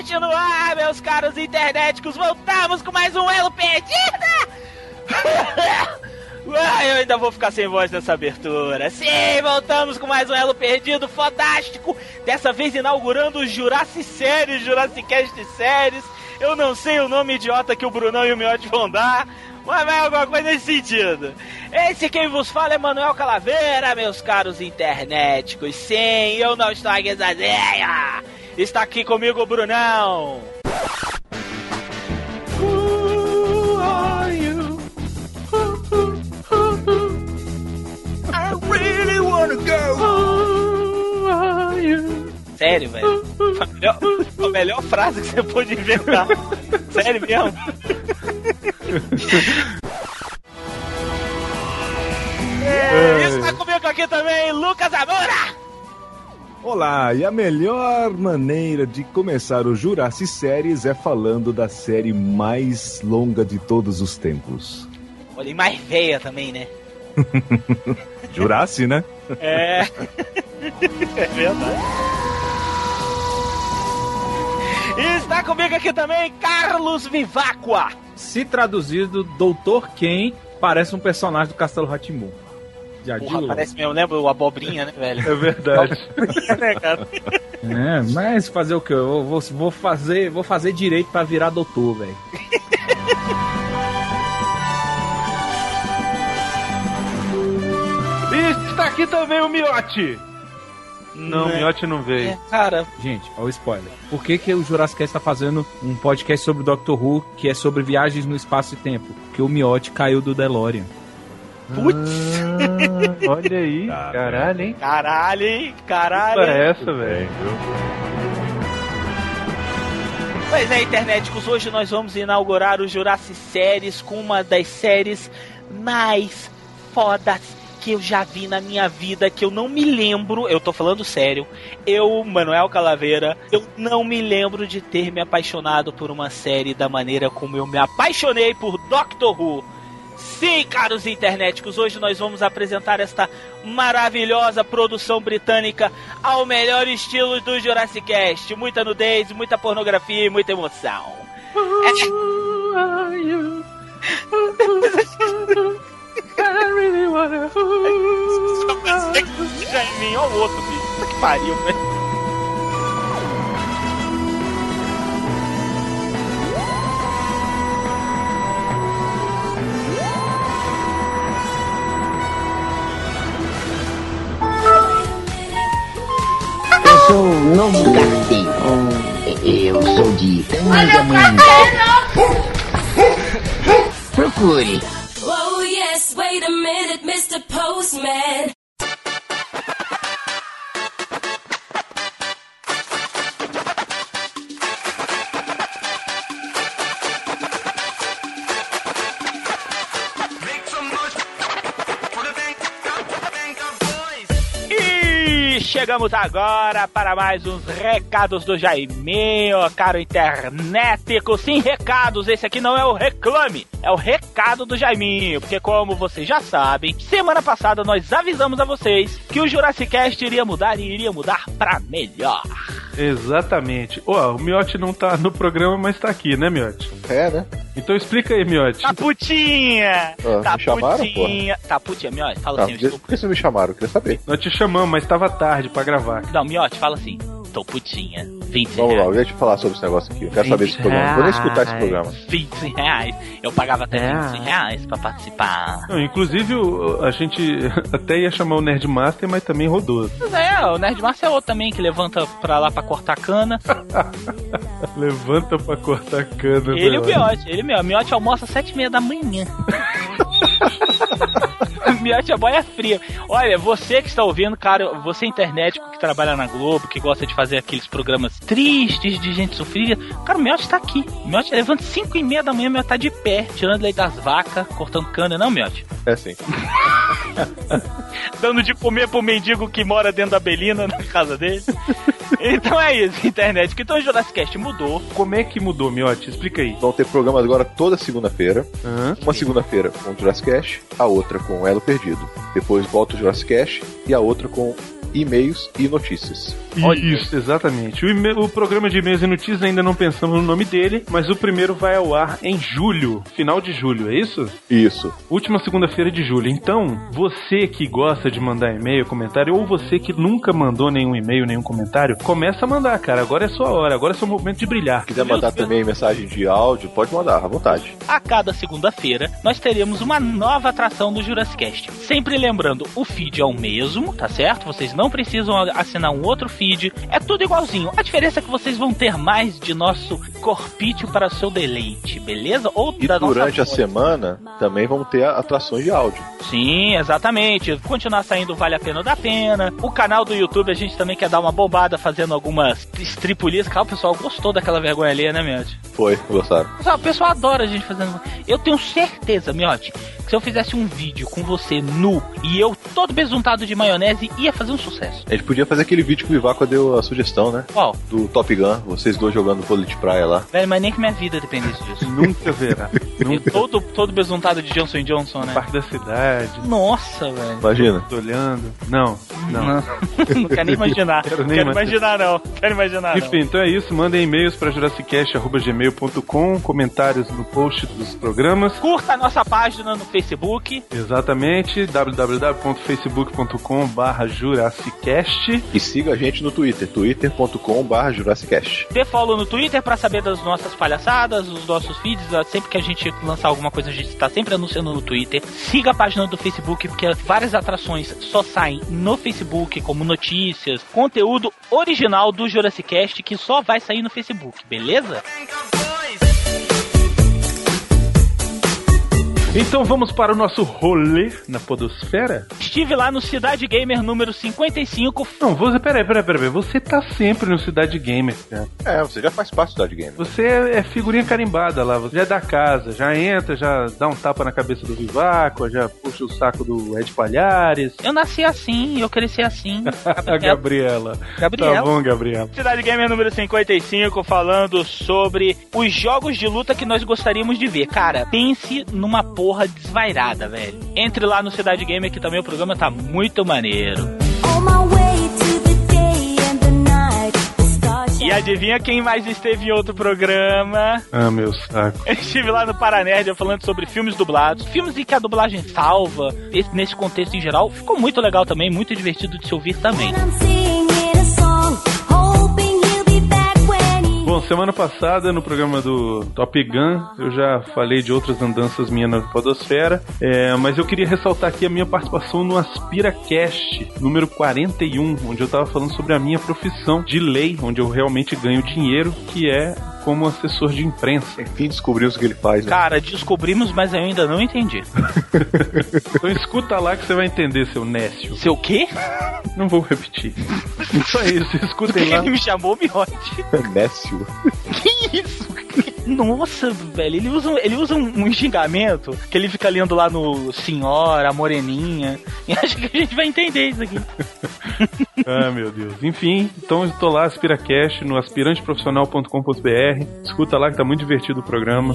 Cast no ar, meus caros internéticos! Voltamos com mais um Elo Perdida! Ah, eu ainda vou ficar sem voz nessa abertura. Sim, voltamos com mais um Elo Perdido fodástico. Dessa vez inaugurando o Jurassic Séries, Jurassic Cast Séries. Eu não sei o nome idiota que o Brunão e o Miotti vão dar, mas vai alguma coisa nesse sentido. Esse quem vos fala é Manuel Calaveira, meus caros internéticos. Sim, eu não estou aqui sozinha. Está aqui comigo o Brunão. Who are you? I really wanna go. Sério, velho. A melhor, a melhor frase que você pôde inventar. Sério mesmo. É, está comigo aqui também, Lucas Amora. Olá, e a melhor maneira de começar o Jurassic Séries é falando da série mais longa de todos os tempos. Olha, e mais veia também, né? Jurassic, né? É. é verdade. E está comigo aqui também Carlos Vivacqua. Se traduzido, Doutor Ken parece um personagem do Castelo Ratimbu. Já Porra, digo. parece mesmo, lembra o abobrinha, né, velho? É verdade. né, cara? É, mas fazer o que? Eu vou, vou fazer, vou fazer direito pra virar doutor, velho. E está aqui também o Miote. Não, o Né? Miote não veio. É, cara, Gente, olha o spoiler. Por que, que o Jurassic Cast tá fazendo um podcast sobre o Doctor Who que é sobre viagens no espaço e tempo? Porque o Miotti caiu do DeLorean. putz, Ah, olha aí, Tá, caralho, hein? caralho, hein? Caralho. Olha essa, velho. Pois é, internéticos, hoje nós vamos inaugurar o Jurassic Séries com uma das séries mais fodas que eu já vi na minha vida, que eu não me lembro, eu tô falando sério, eu, Manuel Calaveira, eu não me lembro de ter me apaixonado por uma série da maneira como eu me apaixonei por Doctor Who. Sim, caros internéticos, hoje nós vamos apresentar esta maravilhosa produção britânica ao melhor estilo do Jurassic Cast. Muita nudez, muita pornografia e muita emoção. Já em mim, ó o outro, bicho. Que pariu, velho. Eu sou o novo carteiro. Eu sou de Tangamanga. Procure. Wait a minute, Mr. Postman. Chegamos agora para mais uns recados do Jaiminho, caro internetico. Sim, recados. Esse aqui não é o reclame, é o recado do Jaiminho. Porque, como vocês já sabem, semana passada nós avisamos a vocês que o Jurassic Cast iria mudar e iria mudar para melhor. Exatamente. Ó, o Miote não tá no programa, mas tá aqui, né, Miote? É, né? Então explica aí, Miote. Tá putinha! Ah, tá me chamaram, putinha! Tá putinha, Miotti, fala Tá, assim, por eu estou... que vocês me chamaram? Eu queria saber. Nós te chamamos, mas tava tarde pra gravar. Não, Miotti, fala assim, tô putinha. 20 Vamos reais. lá, deixa eu falar sobre esse negócio aqui. Eu quero saber desse programa. Vou nem escutar esse programa. 20 reais. Eu pagava até 20 reais pra participar. Não, inclusive, o- a gente até ia chamar o Nerdmaster, mas também rodou. Mas é, o Nerdmaster é outro também que levanta pra lá pra cortar cana. Levanta pra cortar cana. Ele e o velho. Miote, ele mesmo. O Miote almoça às sete e meia da manhã. Miote é boia fria. Olha, você que está ouvindo, cara, você internet que trabalha na Globo, que gosta de fazer aqueles programas tristes de gente sofrida, cara, o Miote tá aqui. O Miote levanta cinco e meia da manhã, o Miote tá de pé, tirando leite das vacas, cortando cana, não, Miote? É assim. Dando de comer pro mendigo que mora dentro da Belina, na casa dele. Então é isso, internet. Então o Jurassic Cast mudou. Como é que mudou, Miotti? Explica aí. Vão ter programas agora toda segunda-feira. Aham. Uma segunda-feira com o Jurassic Cash, a outra com o Elo Perdido. Depois volta o Jurassic Cash e a outra com e-mails e notícias. Isso, exatamente. O, e-mail- o programa de e-mails e notícias ainda não pensamos no nome dele, mas o primeiro vai ao ar em julho, final de julho, é isso? Isso. Última segunda-feira de julho. Então, você que gosta de mandar e-mail, comentário, ou você que nunca mandou nenhum e-mail, nenhum comentário, começa a mandar, cara. Agora é sua hora, agora é seu momento de brilhar. Se quiser mandar também mensagem de áudio, pode mandar, à vontade. A cada segunda-feira, nós teremos uma nova atração do Jurassic Cast. Sempre lembrando, o feed é o mesmo, tá certo? Vocês não precisam assinar um outro feed. É tudo igualzinho. A diferença é que vocês vão ter mais de nosso corpício para seu deleite, beleza? Ou E da durante a semana também vamos ter atrações de áudio. Sim, exatamente. Continuar saindo vale a pena dá pena. O canal do YouTube a gente também quer dar uma bombada fazendo algumas estripulias. Cara, o pessoal gostou daquela vergonha ali, né, Miotti? Foi, gostaram. Pessoal, O pessoal adora a gente fazendo. Eu tenho certeza, Miotti, se eu fizesse um vídeo com você nu e eu todo besuntado de maionese, ia fazer um sucesso. A gente podia fazer aquele vídeo que o Vivaco deu a sugestão, né? Qual? Do Top Gun, vocês dois jogando vôlei de praia lá. Velho, mas nem que minha vida dependesse disso. Nunca verá. Eu todo, todo besuntado de Johnson Johnson, né? Parque da cidade. Nossa, velho. Imagina. Tô olhando. Não, não. Não, não quero nem imaginar. Quero Quero, nem imaginar, não. Quero imaginar, não. Enfim, então é isso. Mandem e-mails para jurassicast.gmail.com, comentários no post dos programas. Curta a nossa página no Facebook. Exatamente, www.facebook.com barra Jurassicast. E siga a gente no Twitter, twitter.com.br Jurassicast. Dê follow no Twitter pra saber das nossas palhaçadas, dos nossos feeds. Sempre que a gente lançar alguma coisa, a gente está sempre anunciando no Twitter. Siga a página do Facebook, porque várias atrações só saem no Facebook, como notícias, conteúdo original do Jurassic Cast que só vai sair no Facebook, beleza? Então vamos para o nosso rolê na Podosfera? Estive lá no Cidade Gamer número 55. Não, você, peraí, peraí, peraí. Você tá sempre no Cidade Gamer, cara. É, você já faz parte da Game. Você é, é figurinha carimbada lá, você já é da casa, já entra, já dá um tapa na cabeça do Vivaco, já puxa o saco do Ed Palhares. Eu nasci assim, eu cresci assim. A Gabriela. Gabriela. Tá bom, Gabriela. Cidade Gamer número 55 falando sobre os jogos de luta que nós gostaríamos de ver. Cara, pense numa porra desvairada, velho. Entre lá no Cidade Gamer que também o programa tá muito maneiro. E adivinha quem mais esteve em outro programa? Ah, meu saco. Eu estive lá no Paranerd falando sobre filmes dublados, filmes em que a dublagem salva, esse- nesse contexto em geral. Ficou muito legal também, muito divertido de se ouvir também. Bom, semana passada no programa do Top Gun eu já falei de outras andanças minhas na Podosfera, é, mas eu queria ressaltar aqui a minha participação no AspiraCast número 41, onde eu tava falando sobre a minha profissão de lei, onde eu realmente ganho dinheiro, que é como assessor de imprensa. Enfim, descobrimos o que ele faz, né? Cara, descobrimos, mas eu ainda não entendi. Então escuta lá que você vai entender, seu Nécio. Seu quê? Não vou repetir. Só isso, escutem lá. ele me chamou Miote? Nécio. Que isso? Nossa, velho, ele usa, ele usa um, um xingamento que ele fica lendo lá no Senhora, Moreninha. E acho que a gente vai entender isso aqui. Ah, meu Deus. Enfim, então eu tô lá, AspiraCast, no aspiranteprofissional.com.br. Escuta lá que tá muito divertido o programa.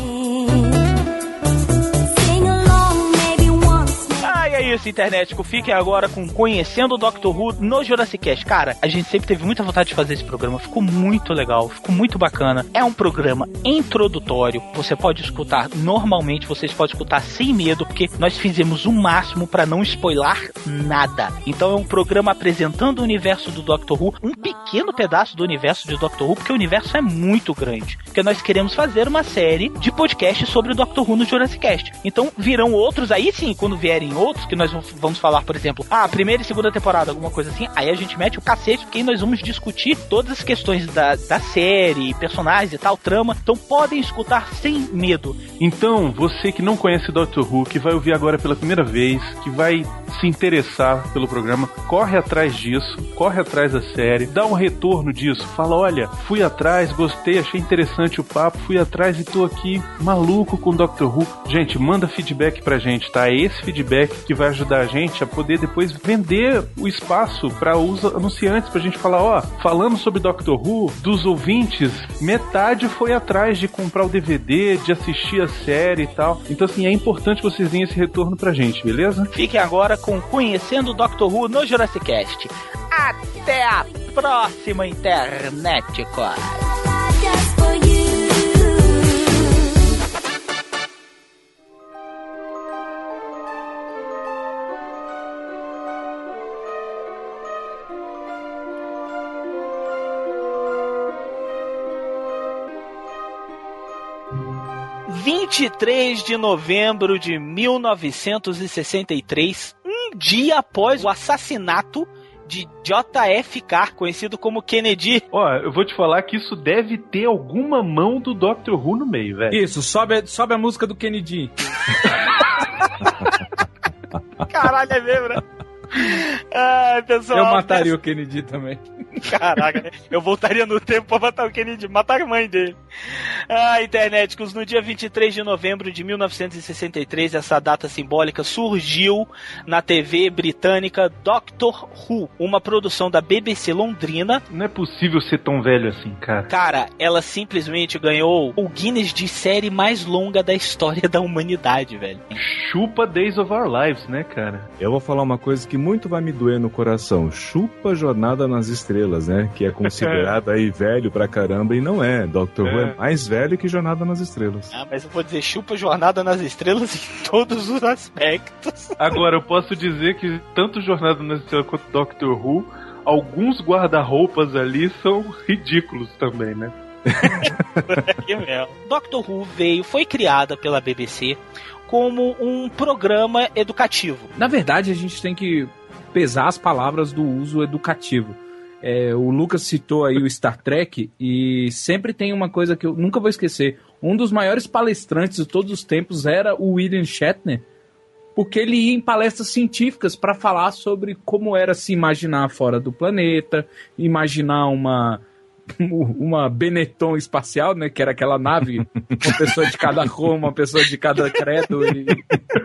Isso, internet. Fiquem agora com Conhecendo o Doctor Who no Jurassic Cast. Cara, a gente sempre teve muita vontade de fazer esse programa. Ficou muito legal, ficou muito bacana. É um programa introdutório. Você pode escutar normalmente, vocês podem escutar sem medo, porque nós fizemos o máximo para não spoiler nada. Então é um programa apresentando o universo do Doctor Who, um pequeno pedaço do universo de Doctor Who, porque o universo é muito grande. Porque nós queremos fazer uma série de podcasts sobre o Doctor Who no Jurassic Cast. Então virão outros, aí sim, quando vierem outros, que nós vamos falar, por exemplo, ah, primeira e segunda temporada, alguma coisa assim, aí a gente mete o cacete, porque aí nós vamos discutir todas as questões da, da série, personagens e tal, trama. Então podem escutar sem medo. Então, você que não conhece Doctor Who, que vai ouvir agora pela primeira vez, que vai se interessar pelo programa, corre atrás disso, corre atrás da série, dá um retorno disso, fala: olha, fui atrás, gostei, achei interessante o papo, fui atrás e tô aqui maluco com Doctor Who. Gente, manda feedback pra gente, tá? É esse feedback que vai ajudar a gente a poder depois vender o espaço para os anunciantes, pra gente falar: ó, falando sobre Doctor Who, dos ouvintes, metade foi atrás de comprar o DVD, de assistir a série e tal. Então, assim, é importante vocês deem esse retorno pra gente, beleza? Fiquem agora com Conhecendo o Doctor Who no Jurassic Cast. Até a próxima, internet, cara. 23 de novembro de 1963, um dia após o assassinato de JFK, conhecido como Kennedy. Ó, eu vou te falar que isso deve ter alguma mão do Doctor Who no meio, velho. Isso, sobe, sobe a música do Kennedy. Caralho, é mesmo, né? Ai, pessoal. Eu mataria o Kennedy também. Caraca, eu voltaria no tempo pra matar o Kennedy, matar a mãe dele. Ah, internéticos, no dia 23 de novembro de 1963, essa data simbólica surgiu na TV britânica Doctor Who, uma produção da BBC Londrina. Não é possível ser tão velho assim, cara. Cara, ela simplesmente ganhou o Guinness de série mais longa da história da humanidade, velho. Chupa Days of Our Lives, né, cara? Eu vou falar uma coisa que muito vai me doer no coração. Chupa Jornada nas Estrelas, né? Que é considerado aí velho pra caramba e não é. Doctor Who É. é mais velho que Jornada nas Estrelas. Ah, mas eu vou dizer, chupa Jornada nas Estrelas em todos os aspectos. Agora, eu posso dizer que tanto Jornada nas Estrelas quanto Doctor Who, alguns guarda-roupas ali são ridículos também, né? Mesmo. Doctor Who veio, foi criada pela BBC como um programa educativo. Na verdade, a gente tem que pesar as palavras do uso educativo. É, o Lucas citou aí o Star Trek e sempre tem uma coisa que eu nunca vou esquecer. Um dos maiores palestrantes de todos os tempos era o William Shatner, porque ele ia em palestras científicas para falar sobre como era se imaginar fora do planeta, imaginar uma uma Benetton espacial, né, que era aquela nave, uma pessoa de cada cor, uma pessoa de cada credo, e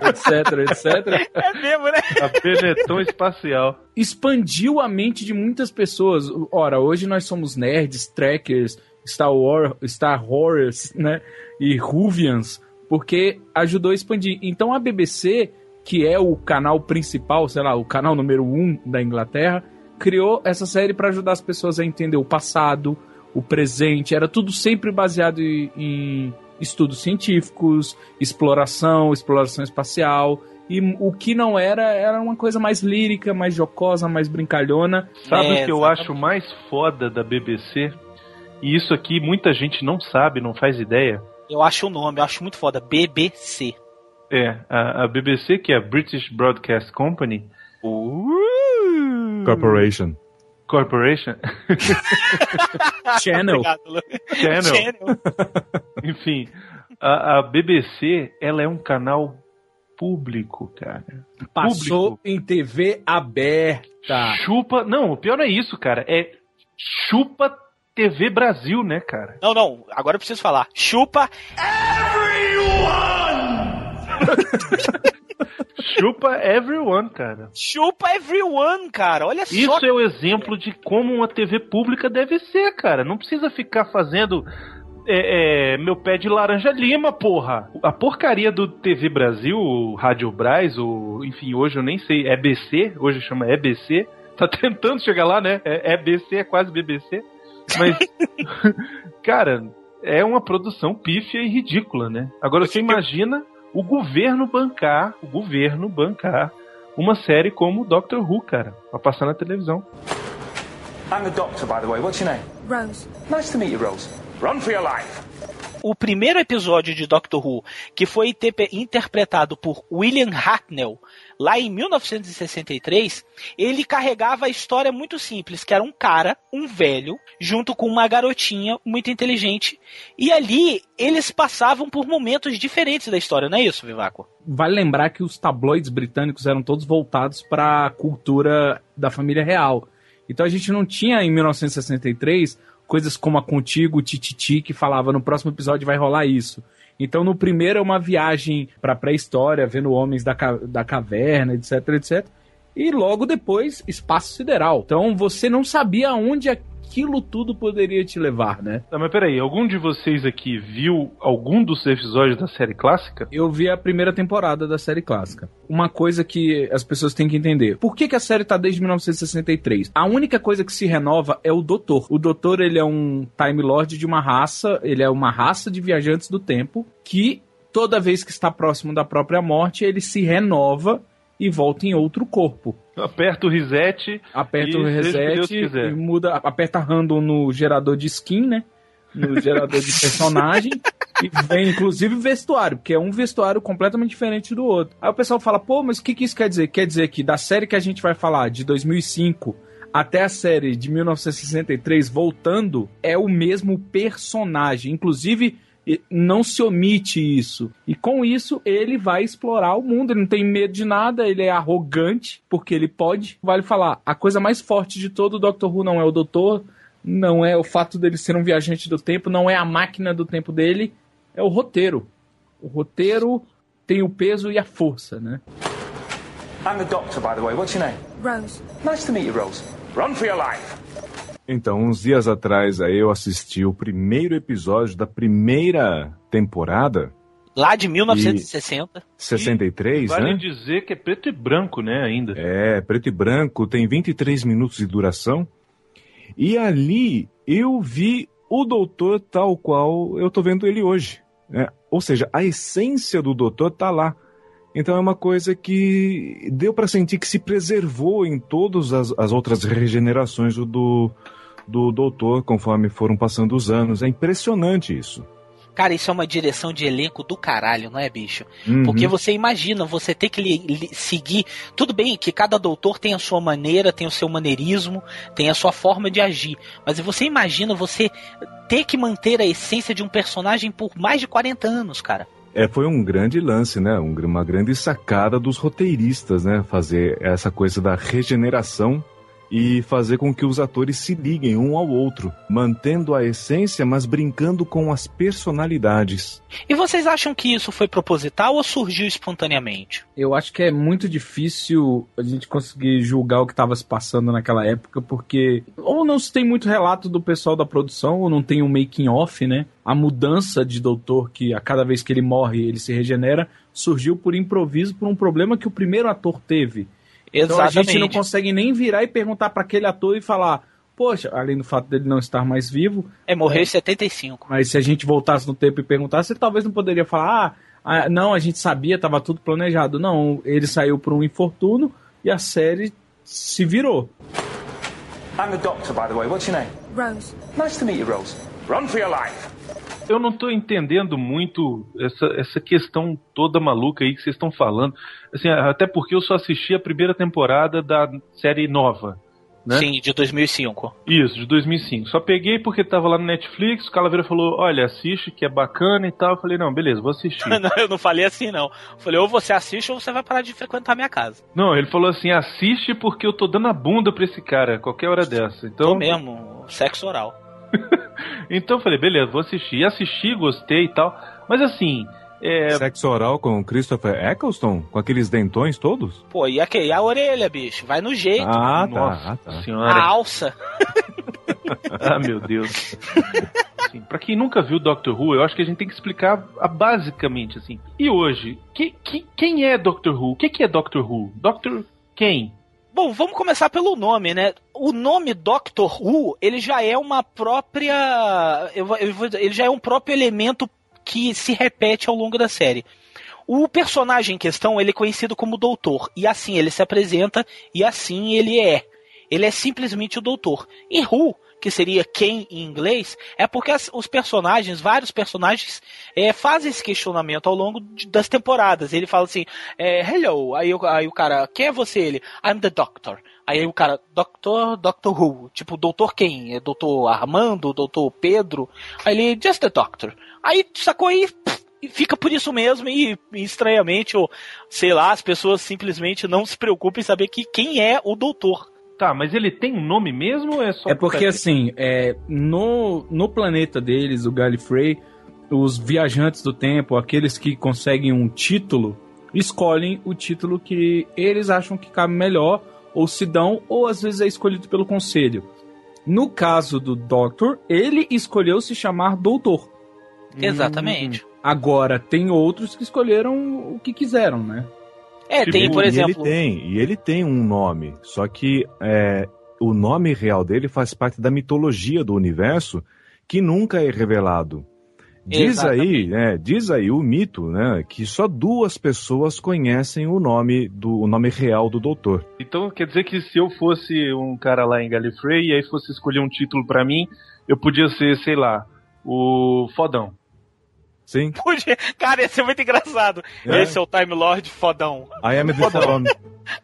etc, etc É mesmo, né? A Benetton espacial. expandiu a mente de muitas pessoas. Ora, hoje nós somos nerds, trackers, Star Wars, Star Horrors, né? E Ruvians, porque ajudou a expandir. Então a BBC, que é o canal principal, sei lá, o canal número um da Inglaterra, criou essa série para ajudar as pessoas a entender o passado, o presente. Era tudo sempre baseado em, em estudos científicos, exploração, exploração espacial. E o que não era, era uma coisa mais lírica, mais jocosa, mais brincalhona. Sabe É, o que eu acho mais foda da BBC? E isso aqui muita gente não sabe, não faz ideia. Eu acho o nome, eu acho muito foda. BBC. É, a, a BBC, que é a British Broadcast Company Corporation. Corporation, Channel. Obrigado. Channel, Channel. enfim, a, a BBC, ela é um canal público, cara. Passou Público. em TV aberta. Chupa, não, o pior é isso, cara, é chupa TV Brasil, né, cara? Não, não, agora eu preciso falar. Chupa Chupa everyone, cara. Chupa everyone, cara. Olha só. Isso é o exemplo de como uma TV pública deve ser, cara. Não precisa ficar fazendo é, é, meu pé de laranja lima, porra. A porcaria do TV Brasil, o Rádio Braz, o, enfim, hoje eu nem sei, é BC, hoje chama EBC. Tá tentando chegar lá, né? É EBC, é quase BBC. Mas, cara, é uma produção pífia e ridícula, né? Agora você imagina o governo bancar, o governo bancar uma série como Doctor Who, cara, pra passar na televisão. I'm the doctor, by the way. What's your name? Rose. Nice to meet you, Rose. Run for your life. O primeiro episódio de Doctor Who, que foi interpretado por William Hartnell, lá em 1963, ele carregava a história muito simples, que era um cara, um velho, junto com uma garotinha muito inteligente, e ali eles passavam por momentos diferentes da história, não é isso, Vivaco? Vale lembrar que os tabloides britânicos eram todos voltados para a cultura da família real. Então a gente não tinha em 1963 coisas como a Contigo, Tititi, que falava no próximo episódio vai rolar isso. Então no primeiro é uma viagem para pré-história, vendo homens da, ca- da caverna, etc, etc. E logo depois, espaço sideral. Então você não sabia aonde aquilo tudo poderia te levar, né? Tá, mas peraí, algum de vocês aqui viu algum dos episódios da série clássica? Eu vi a primeira temporada da série clássica. Uma coisa que as pessoas têm que entender. Por que, que a série tá desde 1963? A única coisa que se renova é o Doutor. O Doutor, ele é um Time Lord de uma raça, ele é uma raça de viajantes do tempo que toda vez que está próximo da própria morte, ele se renova e volta em outro corpo. Aperta o reset. Aperta o reset e muda, aperta random no gerador de skin, né? No gerador de personagem. e vem, inclusive, vestuário, porque é um vestuário completamente diferente do outro. Aí o pessoal fala, pô, mas o que, que isso quer dizer? Quer dizer que da série que a gente vai falar, de 2005 até a série de 1963, voltando, é o mesmo personagem. Inclusive, não se omite isso. E com isso, ele vai explorar o mundo. Ele não tem medo de nada, ele é arrogante, porque ele pode. Vale falar, a coisa mais forte de todo o Doctor Who não é o doutor, não é o fato dele ser um viajante do tempo, não é a máquina do tempo dele, é o roteiro. O roteiro tem o peso e a força, né? I'm the doctor, by the way. What's your name? Rose. Nice to meet you, Rose. Run for your life. Então, uns dias atrás aí eu assisti o primeiro episódio da primeira temporada, Lá de 1960. 63, Vale né? dizer que é preto e branco, né, ainda. É, preto e branco, tem 23 minutos de duração. E ali eu vi o doutor tal qual eu tô vendo ele hoje. né? Ou seja, a essência do doutor tá lá. Então é uma coisa que deu para sentir que se preservou em todas as, as outras regenerações do, do, do doutor conforme foram passando os anos. É impressionante isso. Cara, isso é uma direção de elenco do caralho, não é, bicho? Uhum. Porque você imagina, você ter que li- li- seguir. Tudo bem que cada doutor tem a sua maneira, tem o seu maneirismo, tem a sua forma de agir. Mas você imagina você ter que manter a essência de um personagem por mais de 40 anos, cara. É, foi um grande lance, né? Um uma grande sacada dos roteiristas, né? Fazer essa coisa da regeneração e fazer com que os atores se liguem um ao outro, mantendo a essência, mas brincando com as personalidades. E vocês acham que isso foi proposital ou surgiu espontaneamente? Eu acho que é muito difícil a gente conseguir julgar o que estava se passando naquela época, porque ou não se tem muito relato do pessoal da produção, ou não tem um making off, né? A mudança de doutor, que a cada vez que ele morre ele se regenera, surgiu por improviso, por um problema que o primeiro ator teve. Então a gente não consegue nem virar e perguntar para aquele ator e falar, poxa, além do fato dele não estar mais vivo, É, morreu em 75. mas se a gente voltasse no tempo e perguntasse, ele talvez não poderia falar, ah, ah, não, a gente sabia, estava tudo planejado. Não, ele saiu por um infortúnio e a série se virou. I'm the doctor, by the way. What's your name? Rose. Nice to meet you, Rose. Run for your life. Eu não tô entendendo muito essa, essa questão toda maluca aí que vocês estão falando. Assim, até porque eu só assisti a primeira temporada da série nova. Né? Sim, de 2005. Isso, de 2005. Só peguei porque tava lá no Netflix, o Calaveira falou, olha, assiste, que é bacana e tal. Eu falei, não, beleza, vou assistir. Não, eu não falei assim, não. Eu falei, ou você assiste ou você vai parar de frequentar a minha casa. não, ele falou assim, assiste porque eu tô dando a bunda pra esse cara, qualquer hora dessa. Então, Tô mesmo, sexo oral. então eu falei, beleza, vou assistir. E assisti, gostei e tal. Mas assim, é, Sexo oral com Christopher Eccleston? Com aqueles dentões todos? Pô, e aqui, e a orelha, bicho? Vai no jeito. Ah, tá. nossa ah, tá. a senhora. alça. ah, meu Deus. assim. Pra quem nunca viu Doctor Who, eu acho que a gente tem que explicar a- basicamente, assim. E hoje, que, que- quem é Doctor Who? O que, que é Doctor Who? Doctor quem? Bom, vamos começar pelo nome, né? O nome Doctor Who, ele já é uma própria. ele já é um próprio elemento que se repete ao longo da série. O personagem em questão, ele é conhecido como Doutor, e assim ele se apresenta, e assim ele é. Ele é simplesmente o Doutor. E Who, que seria quem em inglês, é porque as- os personagens, vários personagens, é, fazem esse questionamento ao longo de- das temporadas. Ele fala assim, é, hello, aí, aí o cara, quem é você? Ele, I'm the Doctor. Aí o cara, Doctor, Doctor Who, tipo, Doutor quem? É Doutor Armando, Doutor Pedro? Aí ele, just the Doctor. Aí sacou aí, fica por isso mesmo e, e estranhamente, ou sei lá, as pessoas simplesmente não se preocupam em saber que quem é o Doutor. Tá, mas ele tem um nome mesmo ou é só É porque assim, é, no, no planeta deles, o Gallifrey, os viajantes do tempo, aqueles que conseguem um título, escolhem o título que eles acham que cabe melhor, ou se dão, ou às vezes é escolhido pelo conselho. No caso do Doctor, ele escolheu se chamar Doutor. Exatamente. Agora, tem outros que escolheram o que quiseram, né? É, tem, por E exemplo. ele tem, e ele tem um nome, só que é, o nome real dele faz parte da mitologia do universo que nunca é revelado. Diz aí, né, diz aí o mito, né, que só duas pessoas conhecem o nome do o nome real do doutor. Então quer dizer que se eu fosse um cara lá em Gallifrey e aí fosse escolher um título pra mim, eu podia ser, sei lá, o fodão. Sim. Podia- Cara, ia ser muito engraçado. É. Esse é o Time Lord fodão. I am the Fodão.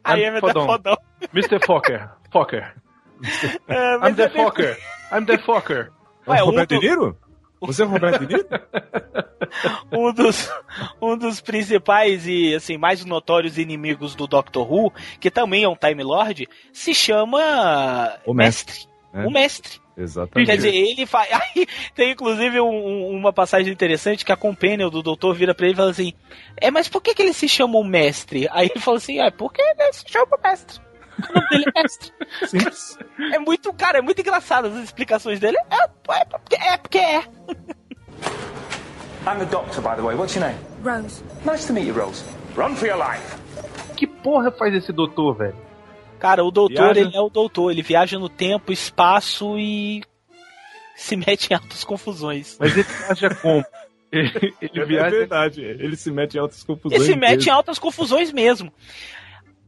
Aí I'm é fodão. fodão. Mr. Fokker. Fokker. É, I'm the é Fokker. I'm the Fokker. Ué, um Roberto do- De Niro? Você é o Roberto De Niro? um dos, um dos principais e assim mais notórios inimigos do Doctor Who, que também é um Time Lord, se chama O mestre. O mestre. Exatamente. Quer dizer, ele faz. Aí tem inclusive um- um- uma passagem interessante que a companion do doutor vira pra ele e fala assim: É, mas por que, que ele se chama o mestre? Aí ele fala assim: É, porque ele se chama o mestre. O nome dele é mestre. Simples. É muito, cara, é muito engraçado as explicações dele. É, é, porque é, porque é. I'm the doctor, by the way. What's your name? Rose. Nice to meet you, Rose. Run for your life. Que porra faz esse doutor, velho? Cara, o doutor, Viaja. ele é o doutor. Ele viaja no tempo, espaço e se mete em altas confusões. Mas ele viaja como? Ele, ele É viaja. verdade. Ele se mete em altas confusões. Ele se mete em mesmo. altas confusões mesmo.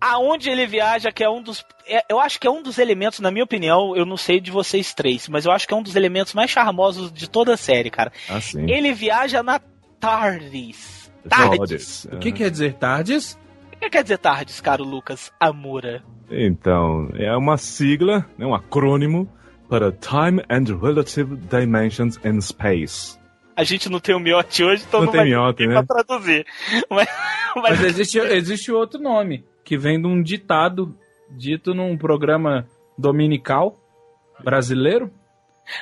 Aonde ele viaja, que é um dos. é- eu acho que é um dos elementos, na minha opinião, eu não sei de vocês três, mas eu acho que é um dos elementos mais charmosos de toda a série, cara. Ah, sim. Ele viaja na TARDIS. TARDIS. Todes. O que quer dizer tardes? O que quer dizer TARDIS, caro Lucas Amura? Então, é uma sigla, né, um acrônimo para Time and Relative Dimensions in Space. A gente não tem o miote hoje, então Não não, tem vai miote, né? pra traduzir. Mas, Mas existe, existe outro nome, que vem de um ditado dito num programa dominical brasileiro.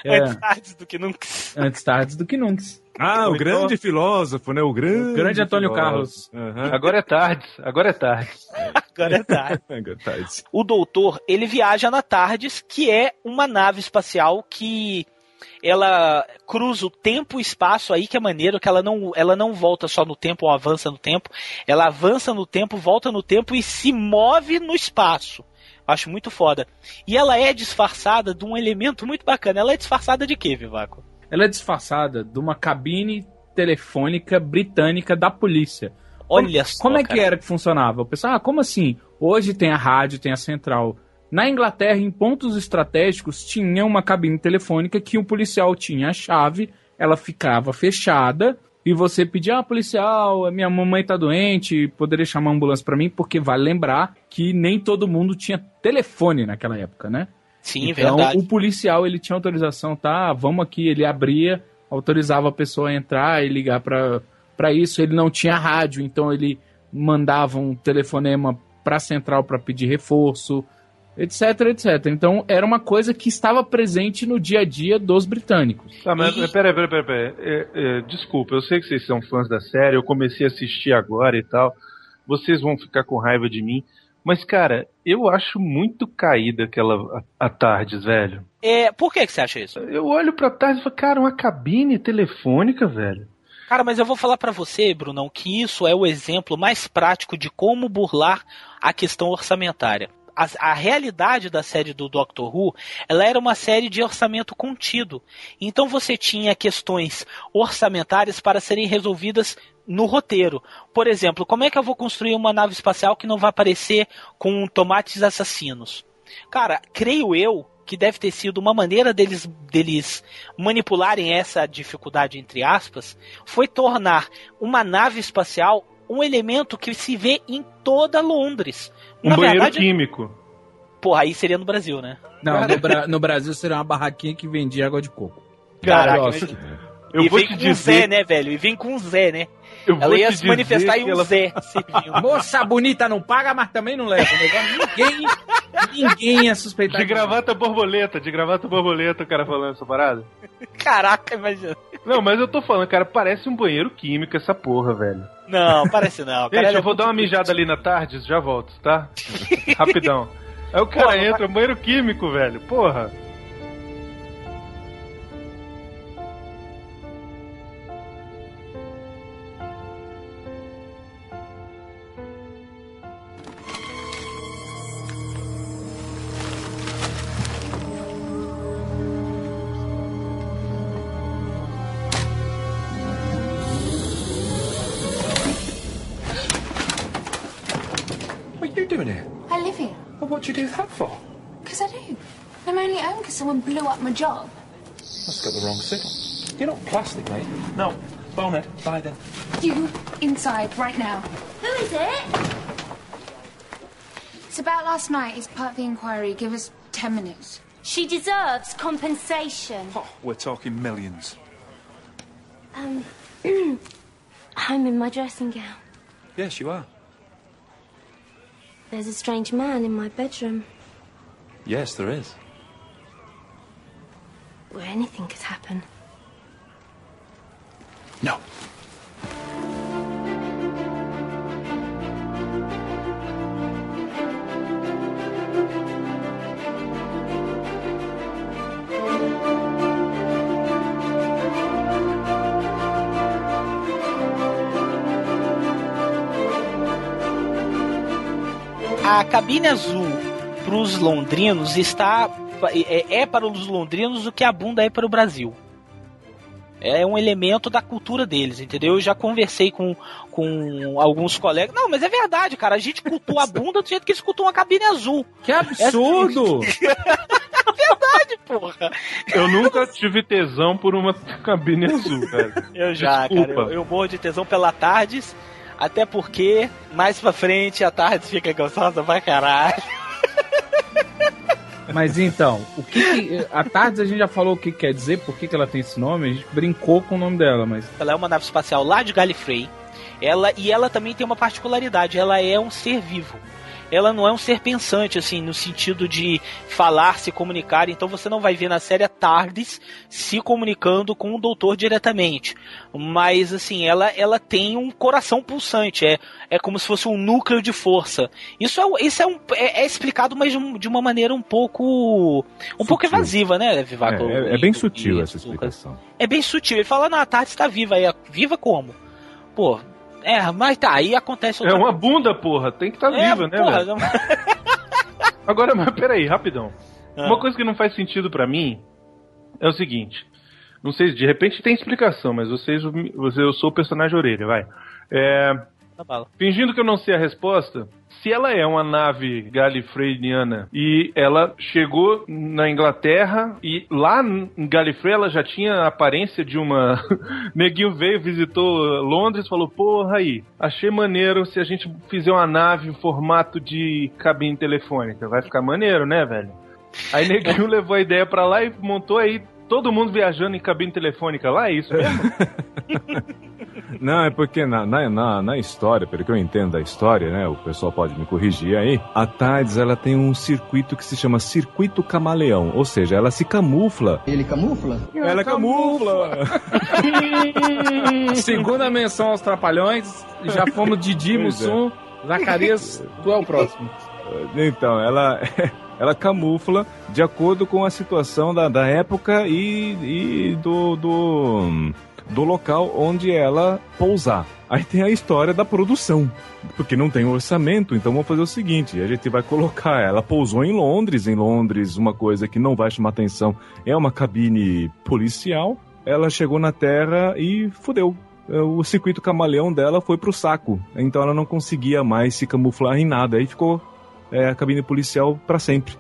É, antes tarde do que nunca. antes tardes do que nunca. Ah, o então- grande filósofo, né? O grande, O grande Antônio filósofo. Carlos. Aham. Agora é tarde. Agora é tarde. Agora é tarde. Agora tá isso. o doutor, ele viaja na TARDIS, que é uma nave espacial que ela cruza o tempo e espaço aí que é maneiro que ela não, ela não volta só no tempo ou avança no tempo, ela avança no tempo, volta no tempo e se move no espaço. Acho muito foda. E ela é disfarçada de um elemento muito bacana. Ela é disfarçada de quê, Vivaco? Ela é disfarçada de uma cabine telefônica britânica da polícia. Olha como, só, Como é cara. que era que funcionava? O pessoal, ah, como assim? Hoje tem a rádio, tem a central. Na Inglaterra, em pontos estratégicos, tinha uma cabine telefônica que o policial tinha a chave, ela ficava fechada e você pedia, ah, policial, minha mamãe tá doente, poderia chamar uma ambulância pra mim, porque vale lembrar que nem todo mundo tinha telefone naquela época, né? Sim, então, verdade. o policial, ele tinha autorização, tá, vamos aqui, ele abria, autorizava a pessoa a entrar e ligar pra para isso, ele não tinha rádio, então ele mandava um telefonema pra central para pedir reforço, etc, etc. Então, era uma coisa que estava presente no dia a dia dos britânicos. Tá, mas E- peraí, peraí, peraí. peraí. É, é, desculpa, eu sei que vocês são fãs da série, eu comecei a assistir agora e tal. Vocês vão ficar com raiva de mim. Mas, cara, eu acho muito caída aquela a, a Tardes, velho. É, por que, que você acha isso? Eu olho pra Tardes e falo, cara, uma cabine telefônica, velho. Cara, mas eu vou falar pra você, Brunão, que isso é o exemplo mais prático de como burlar a questão orçamentária. A, a realidade da série do Doctor Who, ela era uma série de orçamento contido. Então você tinha questões orçamentárias para serem resolvidas no roteiro. Por exemplo, como é que eu vou construir uma nave espacial que não vai aparecer com tomates assassinos? Cara, creio eu que deve ter sido uma maneira deles, deles manipularem essa dificuldade, entre aspas, foi tornar uma nave espacial um elemento que se vê em toda Londres. Um Na banheiro verdade, químico. porra, aí seria no Brasil, né? Não, no, Bra- no Brasil seria uma barraquinha que vendia água de coco. Caraca, Quiosque. Eu e vou vem te com dizer- Zé, né, velho? E vem com Zé, né? Eu Ela ia se manifestar em que um ela- Zé. Moça bonita não paga, mas também não leva. Negócio, ninguém, ninguém ia suspeitar. De gravata borboleta, de gravata borboleta, o cara falando essa parada. Caraca, imagina. Não, mas eu tô falando, cara, parece um banheiro químico essa porra, velho. Não, parece não. cara, Gente, ela eu é vou dar uma mijada ali na tarde, já volto, tá? Rapidão. Aí o cara Porra, entra, um banheiro químico, velho. Porra. Here. Well, what do you do that for? Because I do. I'm only home because someone blew up my job. That's got the wrong signal. You're not plastic, mate. No. Bonehead. Bye then. You inside right now. Who is it? It's about last night. It's part of the inquiry. Give us ten minutes. She deserves compensation. Oh, we're talking millions. Um, I'm in my dressing gown. Yes, you are. There's a strange man in my bedroom Yes, there is. where anything could happen. No. A cabine azul para os londrinos está é, é para os londrinos o que a bunda é para o Brasil. É um elemento da cultura deles, entendeu? Eu já conversei com, com alguns colegas. Não, mas é verdade, cara. A gente cultua a bunda do jeito que eles cultuam a cabine azul. Que absurdo! verdade, porra. Eu nunca tive tesão por uma cabine azul, velho. Eu já, Desculpa. cara. Eu, eu morro de tesão pela Tardes. Até porque, mais pra frente, a Tardes fica gostosa pra caralho. Mas então, o que, que- a Tardes a gente já falou o que quer dizer, por que, que ela tem esse nome, a gente brincou com o nome dela, mas Ela é uma nave espacial lá de Gallifrey. Ela, e ela também tem uma particularidade, ela é um ser vivo. Ela não é um ser pensante, assim, no sentido de falar, se comunicar. Então você não vai ver na série a Tardes se comunicando com o doutor diretamente. Mas, assim, ela, ela tem um coração pulsante. É, é como se fosse um núcleo de força. Isso é, isso é, um, é, é explicado, mas de, um- uma maneira um pouco. Um pouco evasiva, né, Vivaco? É, é- é bem sutil essa explicação. é bem sutil. Ele fala, não, a Tarde está viva aí. Viva como? Pô, é, mas tá, aí acontece É uma bunda, porra. Tem que estar É, viva, né, porra, velho? Agora, mas peraí, rapidão. Ah. Uma coisa que não faz sentido pra mim é o seguinte. Não sei, de repente tem explicação, mas vocês, você, eu sou o personagem orelha, vai. É, Tá fingindo que eu não sei a resposta, se ela é uma nave galifreyniana e ela chegou na Inglaterra e lá em Galifrey ela já tinha a aparência de uma. Neguinho veio, visitou Londres, falou: Porra aí, achei maneiro se a gente fizer uma nave em formato de cabine telefônica. Vai ficar maneiro, né, velho? Aí Neguinho levou a ideia pra lá e montou aí. Todo mundo viajando em cabine telefônica lá, é isso mesmo? Não, é porque na, na, na, na história, pelo que eu entendo da história, né? O pessoal pode me corrigir aí. A Tardes, ela tem um circuito que se chama Circuito Camaleão. Ou seja, ela se camufla. Ele camufla? Ela camufla! Segunda menção aos Trapalhões, já fomos Didi, é. Mussum, Zacarias, tu é o próximo. Então, ela, ela camufla de acordo com a situação da, da época e, e do, do, do local onde ela pousar. Aí tem a história da produção, porque não tem orçamento, então vamos fazer o seguinte: a gente vai colocar. Ela pousou em Londres, em Londres, uma coisa que não vai chamar atenção é uma cabine policial. Ela chegou na Terra e fudeu. O circuito camaleão dela foi pro saco, então ela não conseguia mais se camuflar em nada. Aí ficou é, a cabine policial para sempre.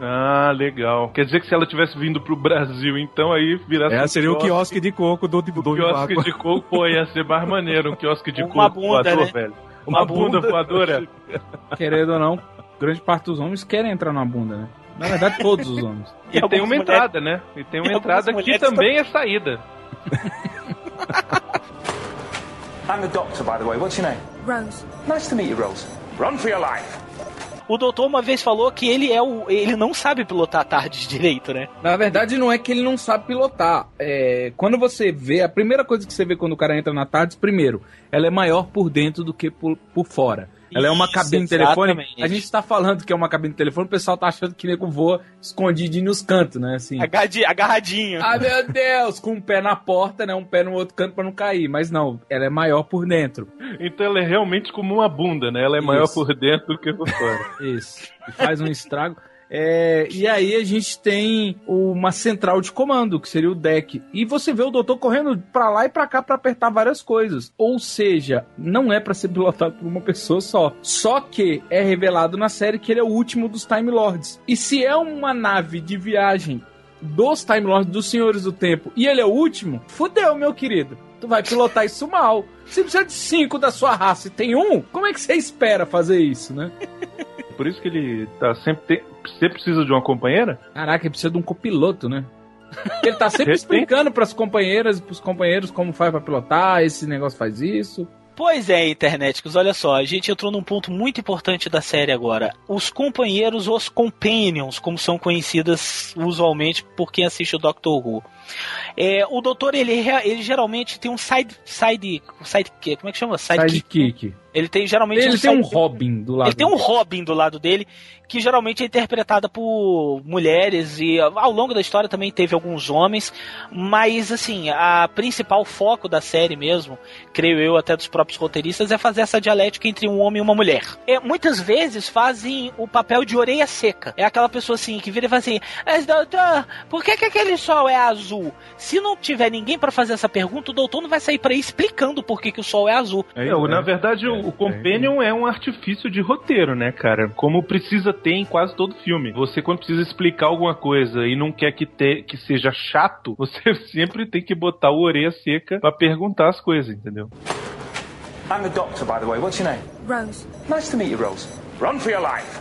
Ah, legal. Quer dizer que se ela tivesse vindo pro Brasil, então aí virasse. É, um seria o quiosque de coco do, do quiosque de coco, pô, ia ser mais maneiro. Um quiosque de Uma coco bunda, voador, né? velho. Uma Uma, bunda, bunda. voadora. Querendo ou não, grande parte dos homens querem entrar na bunda, né? Na verdade, todos os homens. E, tem algumas uma mulheres- entrada, né? E tem uma e entrada que também é saída. I'm the doctor, by the way. What's your name? Rose. Nice to meet you, Rose. Run for your life. O doutor uma vez falou que ele é o. ele não sabe pilotar tarde direito, né? Na verdade, não é que ele não sabe pilotar. É, quando você vê, a primeira coisa que você vê quando o cara entra na tarde, primeiro, ela é maior por dentro do que por, por fora. Ela é uma cabine de telefone. A gente tá falando que é uma cabine de telefone, o pessoal tá achando que nego voa escondidinho nos cantos, né? Assim. Agarradi- Agarradinho. Ah, meu Deus! Com um pé na porta, né? Um pé no outro canto pra não cair. Mas não, ela é maior por dentro. Então ela é realmente como uma bunda, né? Ela é maior Isso. por dentro do que por fora. Isso. E faz um estrago. É, e aí a gente tem uma central de comando, que seria o deck. E você vê o doutor correndo pra lá e pra cá pra apertar várias coisas. Ou seja, não é pra ser pilotado por uma pessoa só. Só que é revelado na série que ele é o último dos Time Lords. E se é uma nave de viagem dos Time Lords, dos Senhores do Tempo, e ele é o último, fudeu, meu querido. Tu vai pilotar isso mal. Você precisa de cinco da sua raça e tem um? Como é que você espera fazer isso, né? Por isso que ele tá sempre. Tem... Você precisa de uma companheira? Caraca, ele precisa de um copiloto, né? Ele tá sempre explicando pras companheiras e pros companheiros como faz pra pilotar, esse negócio faz isso. Pois é, internéticos, olha só, a gente entrou num ponto muito importante da série agora. Os companheiros, os companions, como são conhecidas usualmente por quem assiste o Doctor Who. É, o doutor, ele, ele geralmente tem um side. side. side como é que chama? Sidekick. Sidekick. Ele tem geralmente Ele tem um sidekick. Robin do lado. Ele tem um Robin do lado dele, que geralmente é interpretada por mulheres e ao longo da história também teve alguns homens, mas assim, a principal foco da série mesmo, creio eu até dos próprios roteiristas, é fazer essa dialética entre um homem e uma mulher. É, muitas vezes fazem o papel de orelha seca. É aquela pessoa assim que vira e fala assim: Mas doutor, por que, que aquele sol é azul? Se não tiver ninguém pra fazer essa pergunta, o doutor não vai sair por aí explicando por que, que o sol é azul. É, na verdade, o, o Companion é um artifício de roteiro, né, cara? Como precisa ter em quase todo filme. Você, quando precisa explicar alguma coisa e não quer que, te, que seja chato, você sempre tem que botar o orelha seca pra perguntar as coisas, entendeu? I'm the doctor, by the way. What's your name? Rose. Nice to meet you, Rose. Run for your life.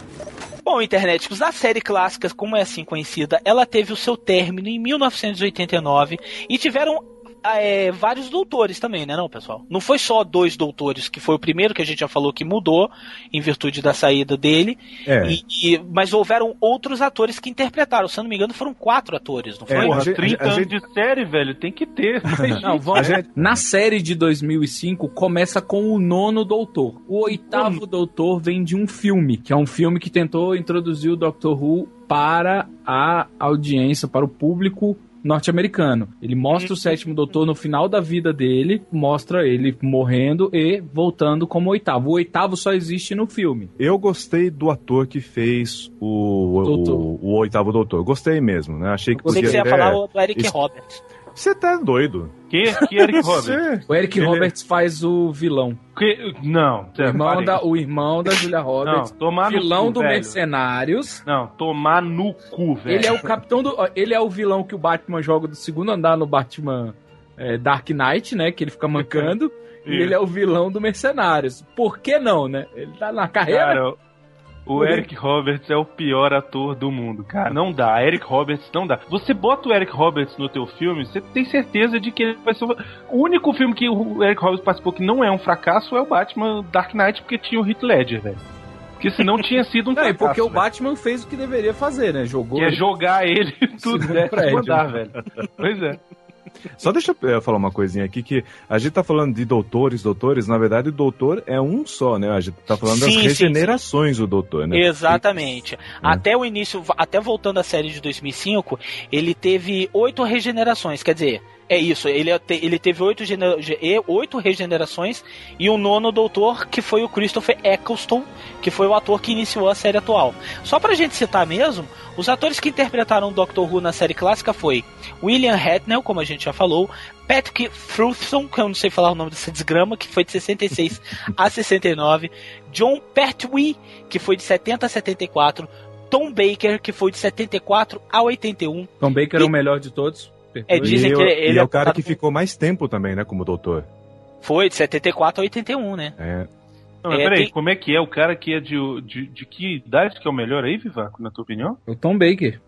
Bom, internéticos, a série clássica, como é assim conhecida, ela teve o seu término em 1989 e tiveram é, vários doutores também, né, não, pessoal? Não foi só dois doutores, que foi o primeiro que a gente já falou que mudou em virtude da saída dele, É. e- e- mas houveram outros atores que interpretaram. Se eu não me engano, foram quatro atores, não foi? É, Porra, a gente- 30 a anos gente- de série, velho, tem que ter. Não, vamos. Na série de 2005 começa com o nono doutor. O oitavo doutor vem de um filme, que é um filme que tentou introduzir o Doctor Who para a audiência, para o público norte-americano. Ele mostra o sétimo doutor no final da vida dele, mostra ele morrendo e voltando como oitavo. O oitavo só existe no filme. Eu gostei do ator que fez o, Doutor. o, o oitavo doutor. Gostei mesmo, né? Achei que Eu podia que você ia falar o do Eric Isso- Roberts. Você tá doido. Que, que Eric Roberts? O Eric Ele- Roberts faz o vilão. Que- não, O irmão, da, o irmão da Julia Roberts. Não, tomar no vilão cu, do velho. Mercenários. Não, tomar no cu, velho. Ele é o capitão do. Ele é o vilão que o Batman joga do segundo andar no Batman é, Dark Knight, né? Que ele fica mancando. e ele é o vilão do Mercenários. Por que não, né? Ele tá na carreira. Cara, o Eric Roberts é o pior ator do mundo, cara. Não dá. Eric Roberts não dá. Você bota o Eric Roberts no teu filme, você tem certeza de que ele vai ser o o único filme que o Eric Roberts participou que não é um fracasso é o Batman Dark Knight, porque tinha o Heath Ledger, velho. Porque senão tinha sido um Não, fracasso. porque o velho. Batman fez o que deveria fazer, né? Jogou. Que é jogar ele tudo décimo prédio. andar, velho. Pois é. Só deixa eu eh, falar uma coisinha aqui, que a gente tá falando de doutores, doutores, na verdade o doutor é um só, né? A gente tá falando Sim, das sim, regenerações do doutor, né? Exatamente. Até o início, até voltando à série de 2005, ele teve oito regenerações. Quer dizer, é isso. Ele, te- ele teve oito, e- oito regenerações e o nono doutor, que foi o Christopher Eccleston, que foi o ator que iniciou a série atual. Só pra gente citar mesmo, os atores que interpretaram o Doctor Who na série clássica foi William Hartnell, como a gente já falou, Patrick Troughton, que eu não sei falar o nome dessa desgrama, que foi de 66 a 69, John Pertwee, que foi de 70 a 74, Tom Baker, que foi de 74 a 81. Tom Baker é o melhor de todos. É, dizem e que ele- e ele é é o cara que ficou mais tempo também, né, como doutor. Foi de 74 a 81, né? É. Não, mas É, peraí, tem- como é que é? O cara que é de, de, de que idade que é o melhor aí, Vivaco, na tua opinião? O Tom Baker.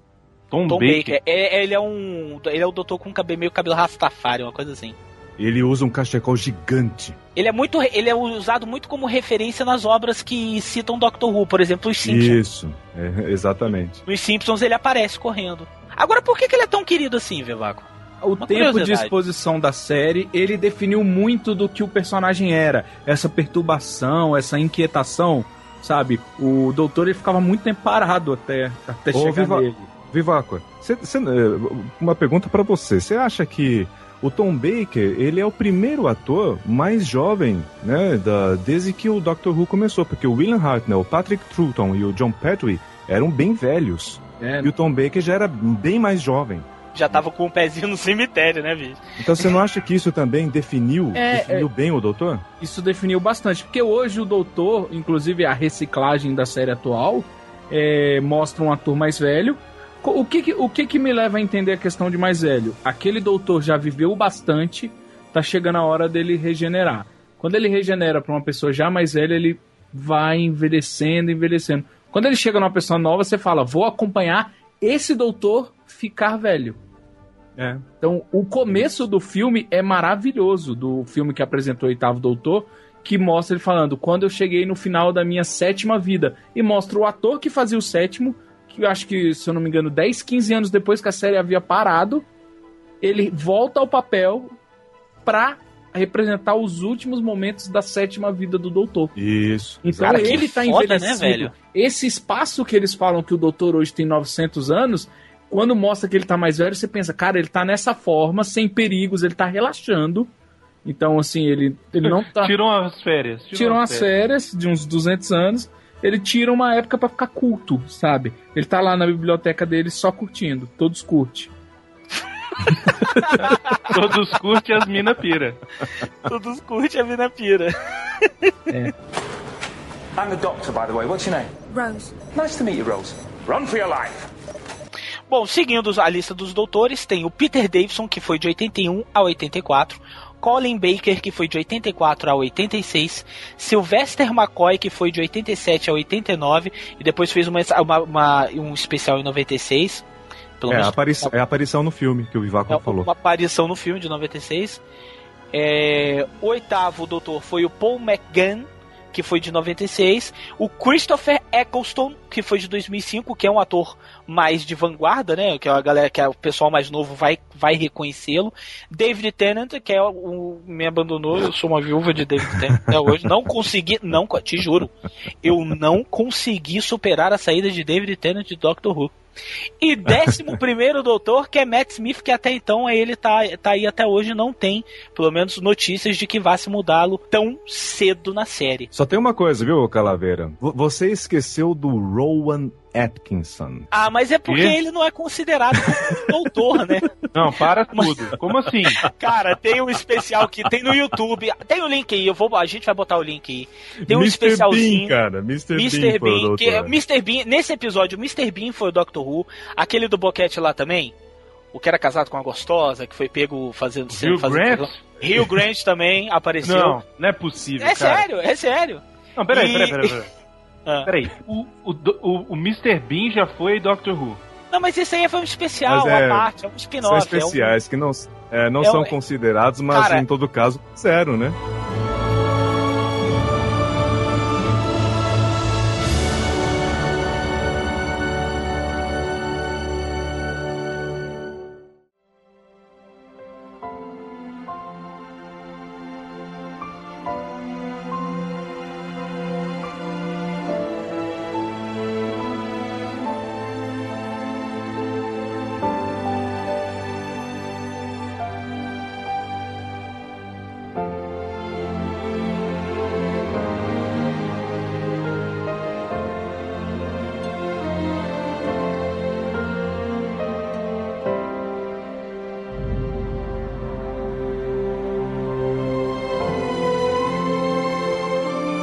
Tom, Tom Baker. Baker. É, ele é um. Ele é o doutor com cabelo, meio cabelo rastafari, uma coisa assim. Ele usa um cachecol gigante. Ele é muito. Ele é usado muito como referência nas obras que citam Doctor Who, por exemplo, os Simpsons. Isso, é, exatamente. Nos Simpsons ele aparece correndo. Agora, por que, que ele é tão querido assim, Vevaco? O Uma tempo de exposição da série, ele definiu muito do que o personagem era. Essa perturbação, essa inquietação, sabe? O doutor ele ficava muito tempo parado até, até Ô, chegar Viva- nele. Vivaco, cê- cê- eh, uma pergunta pra você. Você acha que o Tom Baker, ele é o primeiro ator mais jovem, né, da, desde que o Doctor Who começou? Porque o William Hartnell, o Patrick Troughton e o John Pertwee eram bem velhos. É. E o Tom Baker já era bem mais jovem. Já tava com o pezinho no cemitério, né, bicho? Então você não acha que isso também definiu, É, definiu bem o doutor? Isso definiu bastante, porque hoje o doutor, inclusive a reciclagem da série atual, é, mostra um ator mais velho. O que, que- o que, que me leva a entender a questão de mais velho? Aquele doutor já viveu bastante, tá chegando a hora dele regenerar. Quando ele regenera para uma pessoa já mais velha, ele vai envelhecendo, envelhecendo. Quando ele chega numa pessoa nova, você fala: vou acompanhar esse doutor ficar velho. É. Então, o começo do filme é maravilhoso, do filme que apresentou o Oitavo Doutor, que mostra ele falando, quando eu cheguei no final da minha sétima vida, e mostra o ator que fazia o sétimo, que eu acho que, se eu não me engano, 10, 15 anos depois que a série havia parado, ele volta ao papel pra representar os últimos momentos da sétima vida do doutor. Isso. Então Cara, ele tá foda, né, envelhecido. velho? Esse espaço que eles falam que o doutor hoje tem 900 anos, quando mostra que ele tá mais velho, você pensa, cara, ele tá nessa forma, sem perigos, ele tá relaxando. Então, assim, ele, ele não tá. Tirou as férias. Tirou umas férias de uns 200 anos. Ele tira uma época pra ficar culto, sabe? Ele tá lá na biblioteca dele só curtindo. Todos curte. Todos curtem as mina pira. Todos curtem a vida pira. I'm the doctor, by the way. What's your name? Rose. Nice to meet you, Rose. Run for your life. Bom, seguindo a lista dos doutores, tem o Peter Davison, que foi de 81 a 84, Colin Baker, que foi de 84 a 86, Sylvester McCoy, que foi de 87 a 89, e depois fez uma, uma- uma- um especial em 96. Pelo É a, menos aparição, é a aparição no filme que o Vivaco é falou. uma aparição no filme de 96. É, o oitavo doutor foi o Paul McGann, que foi de 96. O Christopher Eccleston, que foi de 2005, que é um ator mais de vanguarda, né? Que a galera, que é o pessoal mais novo vai, vai reconhecê-lo. David Tennant, que é o, o- me abandonou. Eu sou uma viúva de David Tennant até hoje. Não consegui, não, te juro, eu não consegui superar a saída de David Tennant de Doctor Who. E décimo primeiro doutor, que é Matt Smith, que até então ele tá, tá aí até hoje, não tem, pelo menos, notícias de que vá se mudá-lo tão cedo na série. Só tem uma coisa, viu, Calaveira? Você esqueceu do Rowan Atkinson. Ah, mas é porque Quê? ele não é considerado como doutor, né? Não, para tudo. Como assim? Cara, tem um especial que tem no YouTube. Tem o link aí, eu vou, a gente vai botar o link aí. Tem um Mr. especialzinho. Bean, cara. Mr. Mr. Bean, Bean, que, doutor. Mr. Bean, nesse episódio, o Mr. Bean foi o Doctor Who, aquele do boquete lá também, o que era casado com uma gostosa, que foi pego fazendo... Hugh fazendo Grant? Rio Grant também apareceu. Não, não é possível, é cara. sério, é sério. Não, peraí, E- peraí, peraí. peraí. Ah. Peraí, o, o, o, o Mr. Bean já foi Doctor Who. Não, mas esse aí foi um especial, Mas é- uma parte, é um São spin-off. é um- especiais que não, é, não é são um- considerados, mas Cara- em todo caso, zero, né?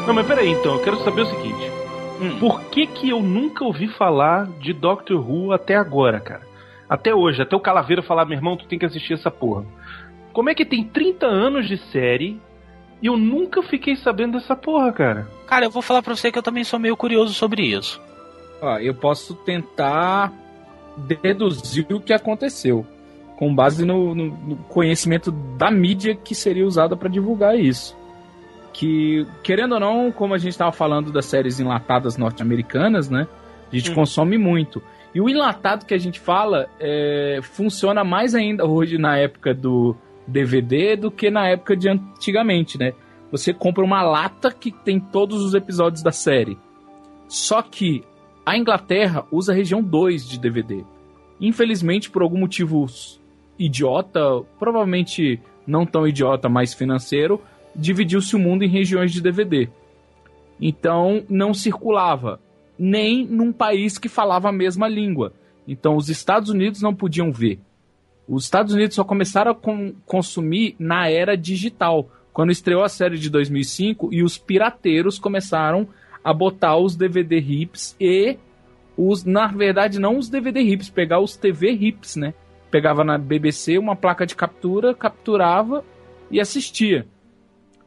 Não, mas peraí então, eu quero saber o seguinte. Hum. Por que que eu nunca ouvi falar de Doctor Who até agora, cara? Até hoje, até o Calaveira falar, meu irmão, tu tem que assistir essa porra. Como é que tem 30 anos de série e eu nunca fiquei sabendo dessa porra, cara? Cara, eu vou falar pra você que eu também sou meio curioso sobre isso. Ó, eu posso tentar deduzir o que aconteceu. Com base no, no- no conhecimento da mídia que seria usada para divulgar isso. Que, querendo ou não, como a gente estava falando das séries enlatadas norte-americanas, né? A gente Hum. consome muito. E o enlatado que a gente fala é, funciona mais ainda hoje na época do DVD do que na época de antigamente, né? Você compra uma lata que tem todos os episódios da série. Só que a Inglaterra usa a região 2 de DVD. Infelizmente, por algum motivo idiota, provavelmente não tão idiota, mas financeiro, dividiu-se o mundo em regiões de DVD. Então, não circulava nem num país que falava a mesma língua. Então, os Estados Unidos não podiam ver. Os Estados Unidos só começaram a con- consumir na era digital, quando estreou a série de 2005 e os pirateiros começaram a botar os DVD rips e os, na verdade, não os DVD rips, pegar os TV rips, né? Pegava na BBC uma placa de captura, capturava e assistia.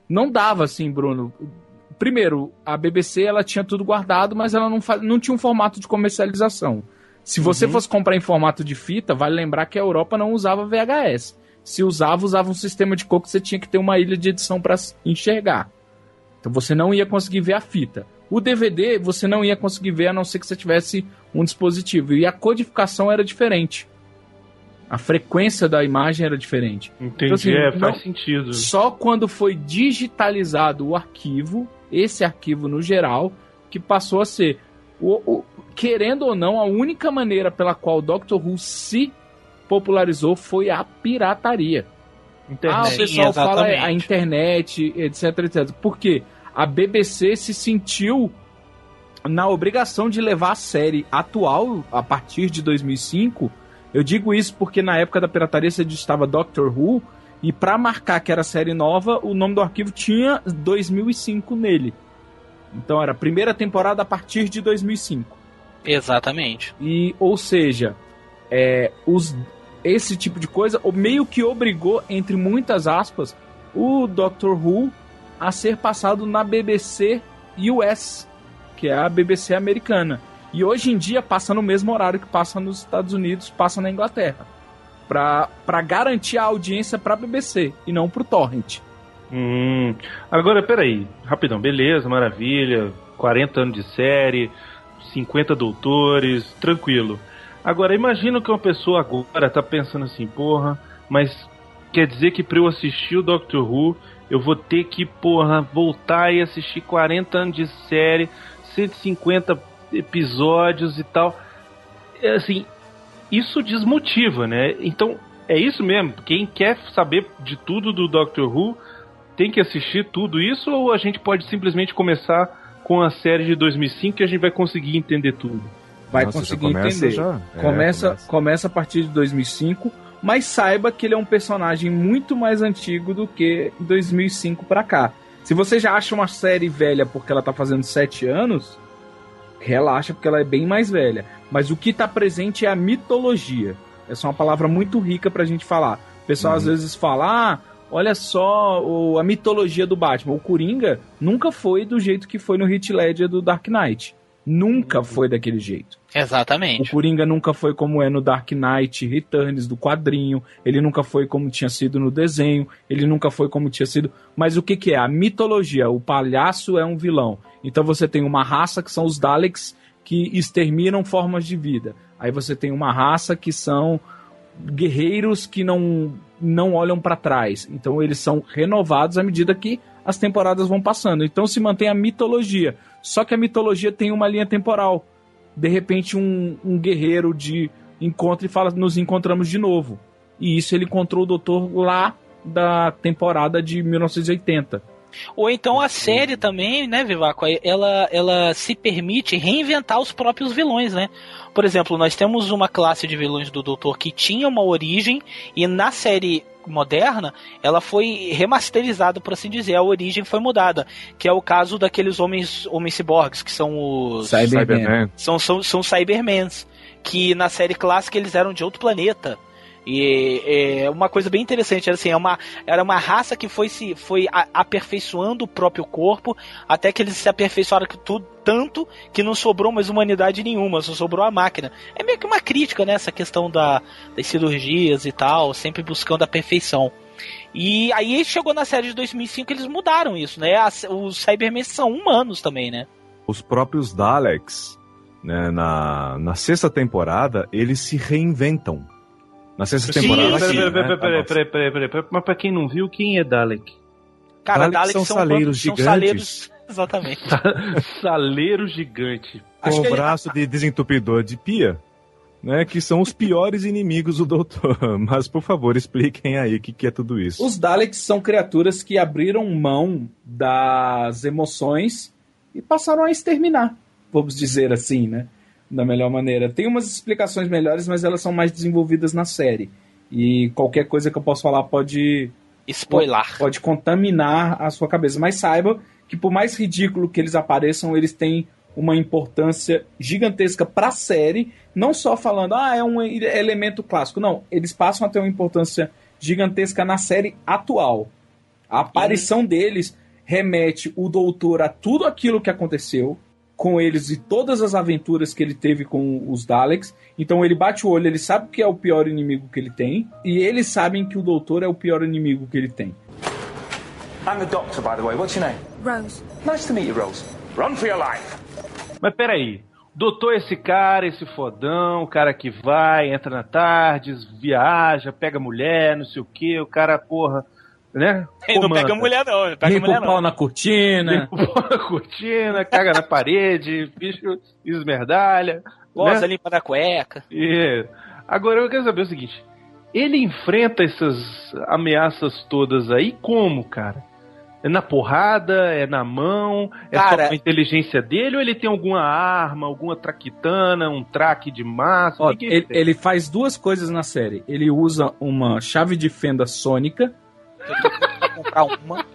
Não dava assim, Bruno. Primeiro, a BBC ela tinha tudo guardado, mas ela não, não tinha um formato de comercialização. Se você Uhum. fosse comprar em formato de fita, vale lembrar que a Europa não usava VHS. Se usava, usava um sistema de cor que você tinha que ter uma ilha de edição para enxergar. Então você não ia conseguir ver a fita. O DVD você não ia conseguir ver a não ser que você tivesse um dispositivo. E a codificação era diferente. A frequência da imagem era diferente. Entendi, Então, assim, é, não- faz sentido. Só quando foi digitalizado o arquivo, esse arquivo no geral, que passou a ser, o- o- querendo ou não, a única maneira pela qual o Doctor Who se popularizou foi a pirataria. Internet. Ah, o pessoal fala é, exatamente. a internet, etc, etc. Por quê? A BBC se sentiu na obrigação de levar a série atual, a partir de 2005. Eu digo isso porque na época da pirataria você digitava Doctor Who, e pra marcar que era série nova, o nome do arquivo tinha 2005 nele. Então era a primeira temporada a partir de 2005. Exatamente. E, ou seja, é, os, esse tipo de coisa o- meio que obrigou, entre muitas aspas, o Doctor Who a ser passado na BBC US, que é a BBC americana. E hoje em dia passa no mesmo horário que passa nos Estados Unidos, passa na Inglaterra. Pra, garantir a audiência pra BBC e não pro Torrent. Hum. Agora, peraí, rapidão, beleza, maravilha. 40 anos de série, 50 doutores, tranquilo. Agora, imagina que uma pessoa agora tá pensando assim, porra, mas quer dizer que pra eu assistir o Doctor Who, eu vou ter que, porra, voltar e assistir 40 anos de série, 150 episódios e tal. É, Assim, isso desmotiva, né? Então, é isso mesmo. Quem quer saber de tudo do Doctor Who tem que assistir tudo isso ou a gente pode simplesmente começar com a série de 2005 e a gente vai conseguir entender tudo? vai Nossa, já conseguir começa entender. já? É, começa, começa. começa a partir de 2005, mas saiba que ele é um personagem muito mais antigo do que 2005 pra cá. Se você já acha uma série velha porque ela tá fazendo 7 anos, relaxa porque ela é bem mais velha. Mas o que tá presente é a mitologia. Essa é uma palavra muito rica pra gente falar. O pessoal às vezes fala, ah, olha só o- a mitologia do Batman. O Coringa nunca foi do jeito que foi no Hit Ledger do Dark Knight. Nunca foi daquele jeito. O Exatamente. Coringa nunca foi como é no Dark Knight Returns do quadrinho, ele nunca foi como tinha sido no desenho, ele nunca foi como tinha sido. Mas o que, que é? A mitologia. O palhaço é um vilão. Então você tem uma raça que são os Daleks que exterminam formas de vida. Aí você tem uma raça que são guerreiros que não, não olham para trás. Então eles são renovados à medida que as temporadas vão passando. Então se mantém a mitologia. Só que a mitologia tem uma linha temporal. De repente um, um guerreiro de encontra e fala: nos encontramos de novo. E isso ele encontrou o doutor lá da temporada de 1980. Ou então a série também, né, Vivaco, ela, ela se permite reinventar os próprios vilões, né? Por exemplo, nós temos uma classe de vilões do Doutor que tinha uma origem e na série moderna, ela foi remasterizada, por assim dizer, a origem foi mudada, que é o caso daqueles homens, homens ciborgues, que são os Cybermen. são, são, são Cybermans, que na série clássica eles eram de outro planeta. E é uma coisa bem interessante, era assim, é uma, era uma raça que foi se foi a- aperfeiçoando o próprio corpo, até que eles se aperfeiçoaram que tudo, tanto que não sobrou mais humanidade nenhuma, só sobrou a máquina. É meio que uma crítica, né, essa questão da, das cirurgias e tal, sempre buscando a perfeição. E aí chegou na série de 2005 eles mudaram isso, né? Os Cybermen são humanos também, né? Os próprios Daleks, né, na, na sexta temporada, eles se reinventam. Na sexta Sim, temporada. peraí, sim, peraí, né, peraí, peraí, a peraí, peraí, peraí, peraí. Mas pra quem não viu, quem é Dalek? Cara, Daleks Daleks são saleiros são gigantes. saleiros, exatamente. Saleiro gigante. com Acho o que ele- braço de desentupidor de pia, né, que são os piores inimigos do doutor. Mas, por favor, expliquem aí o que, que é tudo isso. Os Daleks são criaturas que abriram mão das emoções e passaram a exterminar, vamos dizer assim, né? Da melhor maneira. Tem umas explicações melhores, mas elas são mais desenvolvidas na série. E qualquer coisa que eu posso falar pode Spoiler. pode contaminar a sua cabeça. Mas saiba que por mais ridículo que eles apareçam, eles têm uma importância gigantesca para a série, não só falando, ah, é um e- elemento clássico. Não, eles passam a ter uma importância gigantesca na série atual. A aparição deles remete o doutor a tudo aquilo que aconteceu com eles e todas as aventuras que ele teve com os Daleks. Então ele bate o olho, ele sabe que é o pior inimigo que ele tem, e eles sabem que o doutor é o pior inimigo que ele tem. I'm the doctor, by the way. What's your name? Rose. Nice to meet you, Rose. Run for your life. Mas peraí. Doutor esse cara, esse fodão, o cara que vai, entra na tarde, viaja, pega mulher, não sei o que, o cara, porra, né? Ele não comanda. pega mulher, não. Ele pega Limpa mulher, o pau não. na cortina. Limpa o pau na cortina, caga na parede, bicho esmerdalha. Goza né? limpa da cueca. Agora eu quero saber o seguinte: ele enfrenta essas ameaças todas aí como, cara? É na porrada? É na mão? É Cara- só com a inteligência dele? Ou ele tem alguma arma, alguma traquitana, um traque de massa? Ó, ele, ele faz duas coisas na série. Ele usa uma chave de fenda sônica, comprar uma.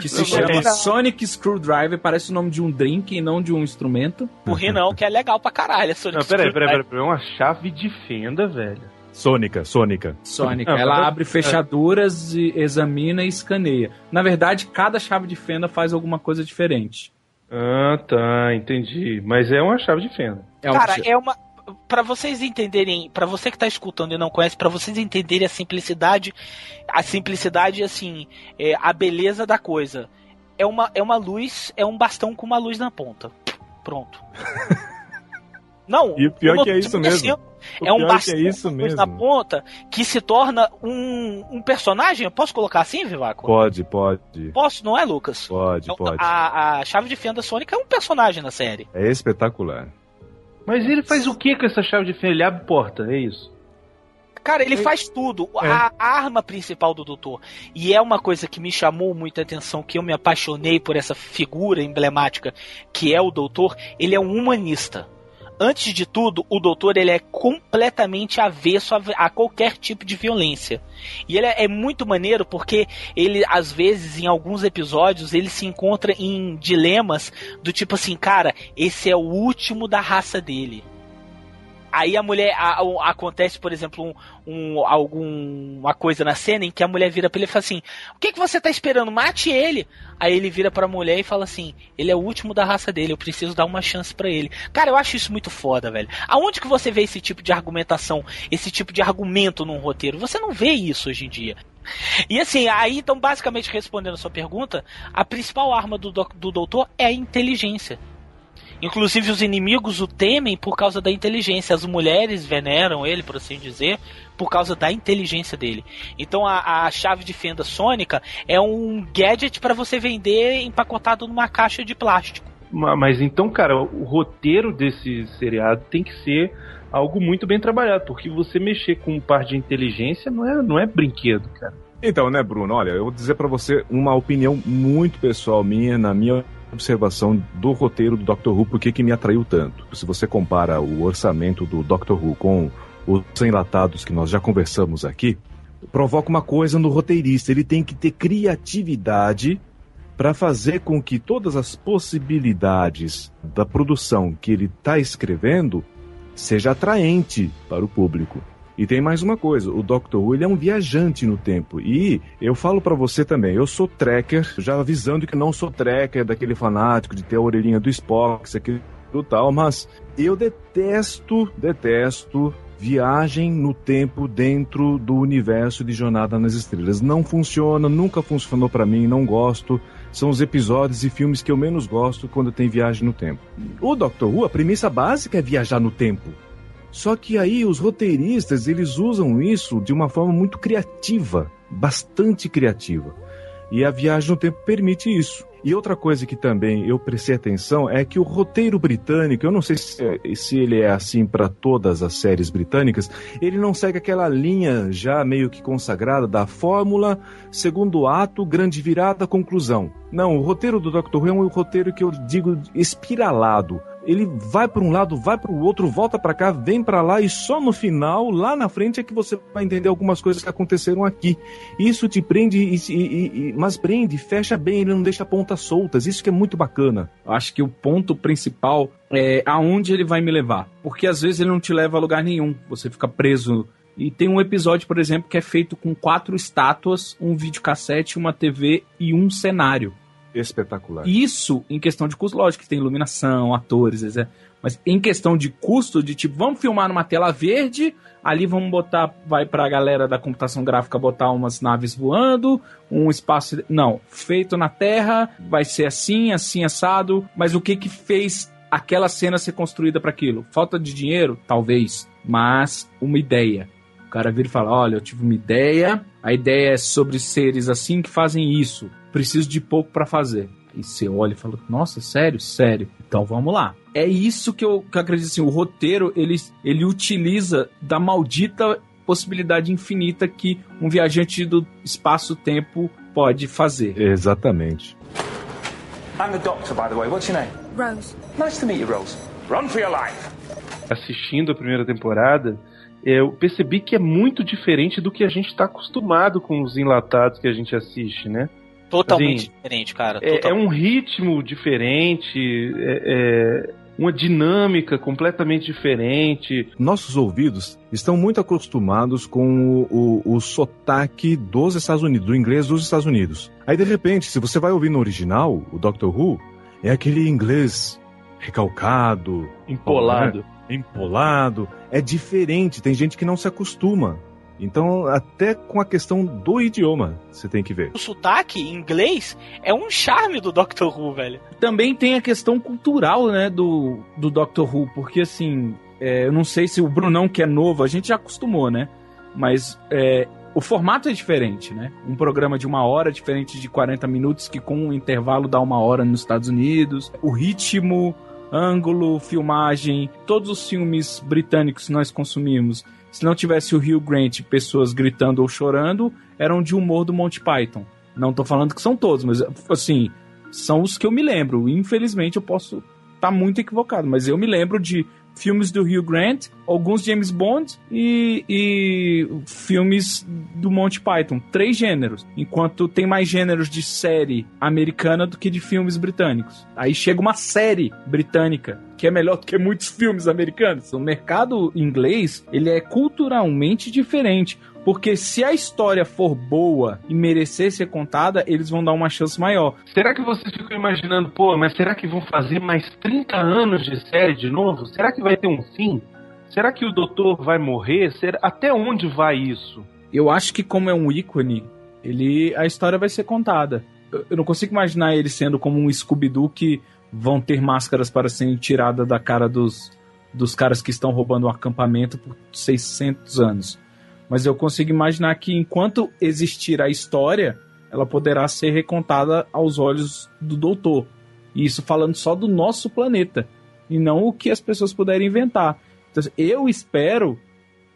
que se chama. Sonic Screwdriver, parece o nome de um drink e não de um instrumento. Porri não, que é legal pra caralho. essa Não, peraí, peraí, peraí, peraí. É uma chave de fenda, velho. Sônica, Sônica. Sônica. Ela mas- abre fechaduras, e examina e escaneia. Na verdade, cada chave de fenda faz alguma coisa diferente. Ah, tá, entendi. Mas é uma chave de fenda. É Cara, é uma. Pra vocês entenderem, pra você que tá escutando e não conhece, pra vocês entenderem a simplicidade, a simplicidade, assim, é, a beleza da coisa. É uma, é uma luz, é um bastão com uma luz na ponta. Pronto. Não, E o pior que é isso mesmo. O É um que bastão é isso luz na ponta que se torna um, um personagem. Eu posso colocar assim, Vivaco? Pode, pode. Posso, não é, Lucas? Pode, Então, pode. A, a chave de fenda sônica é um personagem na série. É espetacular. Mas ele faz o que com essa chave de fenda? Ele abre porta, é isso? Cara, ele faz tudo. É. A arma principal do doutor. E é uma coisa que me chamou muita atenção, que eu me apaixonei por essa figura emblemática que é o doutor. Ele é um humanista. Antes de tudo, o doutor ele é completamente avesso a, a qualquer tipo de violência. E ele é, é muito maneiro porque ele, às vezes, em alguns episódios, ele se encontra em dilemas do tipo assim, cara, esse é o último da raça dele. Aí a mulher a- o- acontece, por exemplo, um, um, alguma coisa na cena em que a mulher vira pra ele e fala assim: O que, que você tá esperando? Mate ele. Aí ele vira pra mulher e fala assim: Ele é o último da raça dele, eu preciso dar uma chance pra ele. Cara, eu acho isso muito foda, velho. Aonde que você vê esse tipo de argumentação, esse tipo de argumento num roteiro? Você não vê isso hoje em dia. E assim, aí então, basicamente respondendo a sua pergunta, a principal arma do, do doutor é a inteligência. Inclusive os inimigos o temem por causa da inteligência. As mulheres veneram ele, por assim dizer, por causa da inteligência dele. Então a, a chave de fenda sônica é um gadget para você vender empacotado numa caixa de plástico. Ma- Mas então, cara, o roteiro desse seriado tem que ser algo muito bem trabalhado, porque você mexer com um par de inteligência não é, não é brinquedo, cara. Então, né, Bruno? Olha, eu vou dizer pra você uma opinião muito pessoal minha, na minha observação do roteiro do Doctor Who, por que me atraiu tanto. Se você compara o orçamento do Doctor Who com os enlatados que nós já conversamos aqui, provoca uma coisa no roteirista. Ele tem que ter criatividade para fazer com que todas as possibilidades da produção que ele está escrevendo seja atraente para o público. E tem mais uma coisa, o Dr. Who ele é um viajante no tempo. E eu falo para você também, eu sou tracker, já avisando que não sou tracker daquele fanático de ter a orelhinha do Spock, isso aqui do tal, mas eu detesto, detesto viagem no tempo dentro do universo de Jornada nas Estrelas. Não funciona, nunca funcionou para mim, não gosto. São os episódios e filmes que eu menos gosto quando tem viagem no tempo. O Doctor Who, a premissa básica é viajar no tempo. Só que aí os roteiristas, eles usam isso de uma forma muito criativa, bastante criativa. E a viagem no tempo permite isso. E outra coisa que também eu prestei atenção é que o roteiro britânico, eu não sei se, se ele é assim para todas as séries britânicas, ele não segue aquela linha já meio que consagrada da fórmula, segundo ato, grande virada, conclusão. Não, o roteiro do Dr. Who é um roteiro que eu digo espiralado ele vai para um lado, vai para o outro, volta para cá, vem para lá e só no final, lá na frente, é que você vai entender algumas coisas que aconteceram aqui. Isso te prende, e, e, e, mas prende, fecha bem, ele não deixa pontas soltas. Isso que é muito bacana. Acho que o ponto principal é aonde ele vai me levar. Porque às vezes ele não te leva a lugar nenhum. Você fica preso. E tem um episódio, por exemplo, que é feito com quatro estátuas, um videocassete, uma TV e um cenário. Espetacular. Isso em questão de custo, lógico que tem iluminação, atores, etc. Mas em questão de custo, de tipo, vamos filmar numa tela verde, ali vamos botar, vai pra galera da computação gráfica botar umas naves voando, um espaço. Não, feito na Terra, vai ser assim, assim, assado. Mas o que que fez aquela cena ser construída para aquilo? Falta de dinheiro? Talvez. Mas uma ideia. O cara vira e fala: Olha, eu tive uma ideia, a ideia é sobre seres assim que fazem isso preciso de pouco para fazer. E você olha e fala, nossa, sério? Sério. Então vamos lá. É isso que eu, que eu acredito assim, o roteiro, ele, ele utiliza da maldita possibilidade infinita que um viajante do espaço-tempo pode fazer. Exatamente. I'm the doctor, by the way. What's your name? Rose. Nice to meet you, Rose. Run for your life. Assistindo a primeira temporada, eu percebi que é muito diferente do que a gente está acostumado com os enlatados que a gente assiste, né? Totalmente Assim, diferente, cara. É, é totalmente. um ritmo diferente, é, é uma dinâmica completamente diferente. Nossos ouvidos estão muito acostumados com o, o, o sotaque dos Estados Unidos, do inglês dos Estados Unidos. Aí, de repente, se você vai ouvir no original, o Doctor Who, é aquele inglês recalcado, Empolado. né? empolado. É diferente, tem gente que não se acostuma. Então, até com a questão do idioma, você tem que ver. O sotaque em inglês é um charme do Doctor Who, velho. Também tem a questão cultural, né, do, do Doctor Who, porque assim, é, eu não sei se o Brunão que é novo, a gente já acostumou, né? Mas é, o formato é diferente, né? Um programa de uma hora é diferente de 40 minutos, que com um intervalo dá uma hora nos Estados Unidos. O ritmo, ângulo, filmagem, todos os filmes britânicos que nós consumimos, se não tivesse o Hugh Grant, pessoas gritando ou chorando, eram de humor do Monty Python. Não tô falando que são todos, mas assim, são os que eu me lembro. Infelizmente eu posso estar muito equivocado, mas eu me lembro de filmes do Hugh Grant, alguns James Bond e, e filmes do Monty Python. Três gêneros. Enquanto tem mais gêneros de série americana do que de filmes britânicos. Aí chega uma série britânica que é melhor do que muitos filmes americanos. O mercado inglês, ele é culturalmente diferente. Porque se a história for boa e merecer ser contada, eles vão dar uma chance maior. Será que vocês ficam imaginando, pô, mas será que vão fazer mais 30 anos de série de novo? Será que vai ter um fim? Será que o doutor vai morrer? Será... Até onde vai isso? Eu acho que como é um ícone, ele a história vai ser contada. Eu, eu não consigo imaginar ele sendo como um Scooby-Doo que vão ter máscaras para serem tiradas da cara dos, dos caras que estão roubando o acampamento por 600 anos. Mas eu consigo imaginar que enquanto existir a história, ela poderá ser recontada aos olhos do doutor. E isso falando só do nosso planeta. E não o que as pessoas puderem inventar. Então, eu espero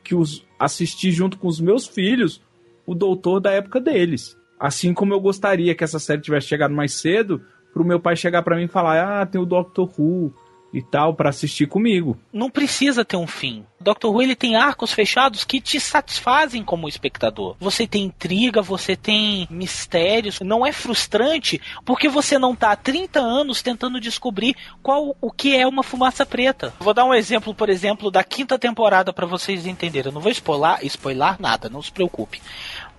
que os assistir junto com os meus filhos o doutor da época deles. Assim como eu gostaria que essa série tivesse chegado mais cedo, pro meu pai chegar para mim e falar: "Ah, tem o Doctor Who. E tal pra assistir comigo. Não precisa ter um fim. Doctor Who ele tem arcos fechados que te satisfazem como espectador. Você tem intriga, você tem mistérios. Não é frustrante porque você não tá há 30 anos tentando descobrir qual o que é uma fumaça preta. Vou dar um exemplo, por exemplo, da quinta temporada para vocês entenderem. Eu não vou spoiler, spoiler nada, não se preocupe.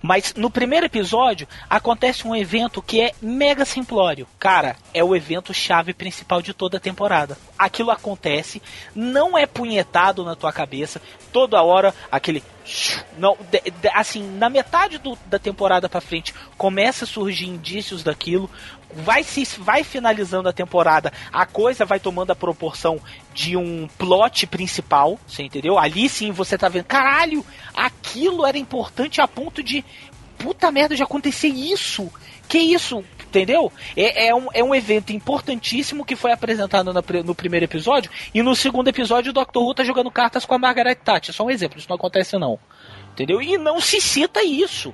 Mas no primeiro episódio acontece um evento que é mega simplório. Cara, é o evento chave principal de toda a temporada. Aquilo acontece, não é punhetado na tua cabeça, toda hora aquele não, assim, na metade do- da temporada pra frente começa a surgir indícios daquilo, vai se vai finalizando a temporada, a coisa vai tomando a proporção de um plot principal, você entendeu? Ali sim você tá vendo, caralho, aquilo era importante a ponto de puta merda de acontecer isso. Que isso? Entendeu? É, é um, é um evento importantíssimo que foi apresentado na no primeiro episódio. E no segundo episódio, o Dr. Who tá jogando cartas com a Margaret Thatcher. Só um exemplo, isso não acontece não. Entendeu? E não se cita isso.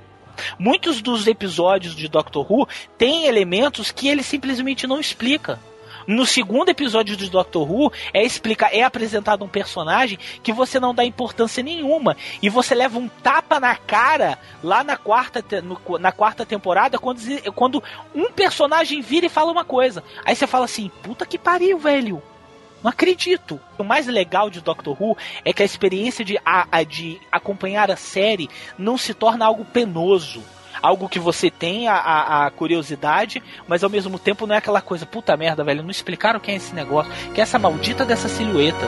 Muitos dos episódios de Doctor Who têm elementos que ele simplesmente não explica. No segundo episódio de Doctor Who é explicar, é apresentado um personagem que você não dá importância nenhuma e você leva um tapa na cara lá na quarta, no- na quarta temporada quando, quando um personagem vira e fala uma coisa. Aí você fala assim, puta que pariu, velho. Não acredito. O mais legal de Doctor Who é que a experiência de, a, a- de acompanhar a série não se torna algo penoso. Algo que você tem a, a, a curiosidade, mas ao mesmo tempo não é aquela coisa, puta merda, velho, não explicaram quem é esse negócio, que é essa maldita dessa silhueta.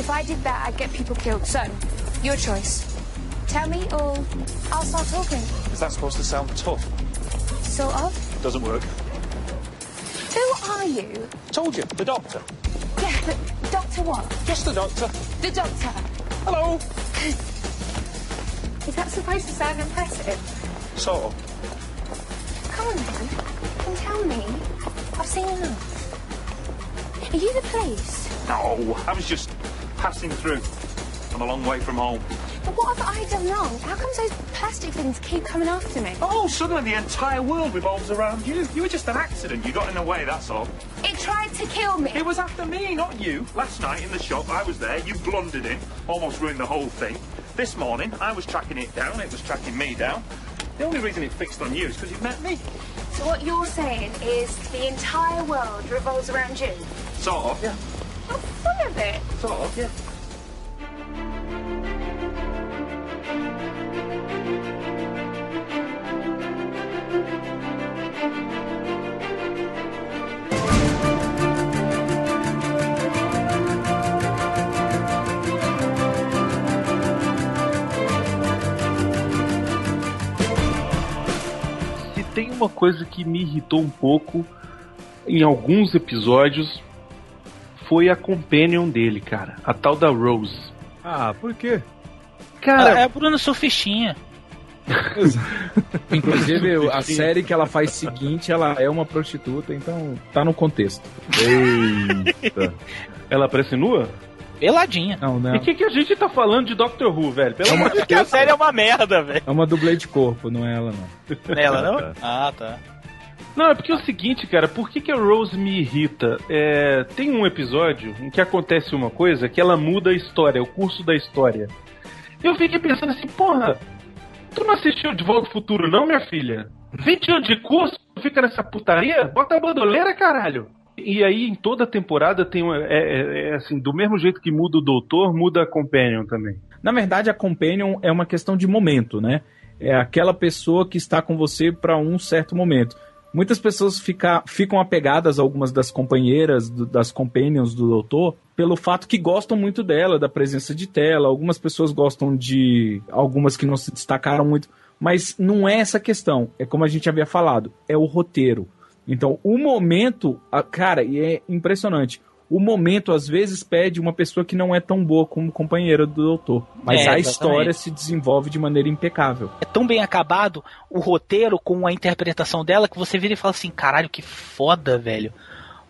If I did that, I'd get people killed. So, your choice. Tell me or I'll start talking. Is that supposed to sound tough? Sort of. Doesn't work. Who are you? Told you, the doctor. Yeah, but Doctor what? Just the doctor. The Doctor. Hello. Is that supposed to sound impressive? Sort of. Come on then, and tell me. I've seen enough. Are you the police? No, I was just passing through. I'm a long way from home. But what have I done wrong? How come those plastic things keep coming after me? Oh, suddenly the entire world revolves around you. You were just an accident. You got in the way, that's all. It tried to kill me. It was after me, not you. Last night in the shop, I was there. You blundered in, almost ruined the whole thing. This morning, I was tracking it down. It was tracking me down. The only reason it fixed on you is because you met me. So what you're saying is the entire world revolves around you? Sort of, yeah. Of, yeah. Se tem uma coisa que me irritou um pouco em alguns episódios foi a companion dele, cara. A tal da Rose. Ah, por quê? Cara, é a Bruna Surfistinha. Inclusive, a série que ela faz seguinte, ela é uma prostituta, então tá no contexto. Eita. ela aparece nua? Peladinha. Não, não. E o que, que a gente tá falando de Doctor Who, velho? Pelo amor de Porque a Deus. série é uma merda, velho. É uma dublê de corpo, não é ela, não. Nela, não? Ah, tá. Não, é porque é o seguinte, cara, por que, que a Rose me irrita? É, tem um episódio em que acontece uma coisa que ela muda a história, o curso da história. Eu fiquei pensando assim, porra, tu não assistiu De Volta ao Futuro não, minha filha? 20 anos de curso, fica nessa putaria? Bota a bandoleira, caralho! E aí, em toda temporada, tem uma, é, é- é assim, do mesmo jeito que muda o doutor, muda a Companion também. Na verdade, a companion é uma questão de momento, né? É aquela pessoa que está com você para um certo momento. Muitas pessoas fica, ficam apegadas a algumas das companheiras, do- das companions do doutor, pelo fato que gostam muito dela, da presença de tela. Algumas pessoas gostam de algumas que não se destacaram muito, mas não é essa questão. É como a gente havia falado, é o roteiro. Então, o momento, cara, e é impressionante. O momento às vezes pede uma pessoa que não é tão boa como companheira do doutor. Mas É, a história se desenvolve de maneira impecável. É tão bem acabado o roteiro com a interpretação dela que você vira e fala assim: caralho, que foda, velho.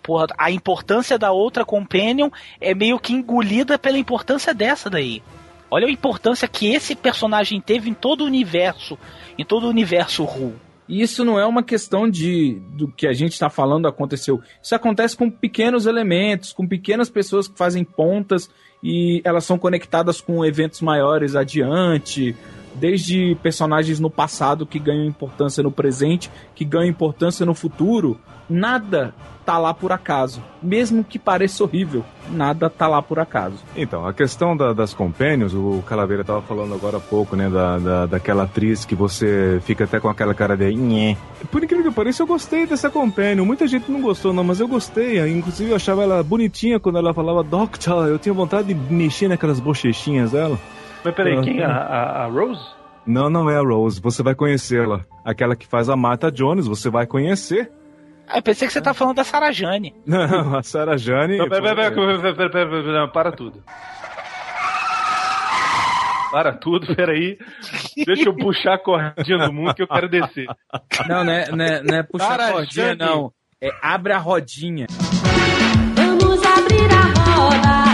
Porra, a importância da outra companion é meio que engolida pela importância dessa daí. Olha a importância que esse personagem teve em todo o universo, em todo o universo Ru. E isso não é uma questão de do que a gente está falando aconteceu. Isso acontece com pequenos elementos, com pequenas pessoas que fazem pontas e elas são conectadas com eventos maiores adiante. Desde personagens no passado que ganham importância no presente, que ganham importância no futuro, nada tá lá por acaso. Mesmo que pareça horrível, nada tá lá por acaso. Então, a questão da- das companions, o Calaveira tava falando agora há pouco, né, da, da, daquela atriz que você fica até com aquela cara de. Por incrível que pareça, eu gostei dessa companion. Muita gente não gostou, não, mas eu gostei. Inclusive, eu achava ela bonitinha quando ela falava Doctor. Eu tinha vontade de mexer naquelas bochechinhas dela. Mas peraí, Ah, quem? A, tá. a, a Rose? Não, não é a Rose. Você vai conhecê-la. Aquela que faz a Martha Jones, você vai conhecer. Ah, eu pensei que você tá falando da Sarah Jane. Não, a Sarah Jane. Não, pera, pera, pera, pera, pera, pera, pera, não, para tudo. Para tudo, peraí. Deixa eu puxar a cordinha do mundo que eu quero descer. Não, não é, não é, não é puxar Cara, a cordinha, Jane. não. É abre a rodinha. Vamos abrir a roda,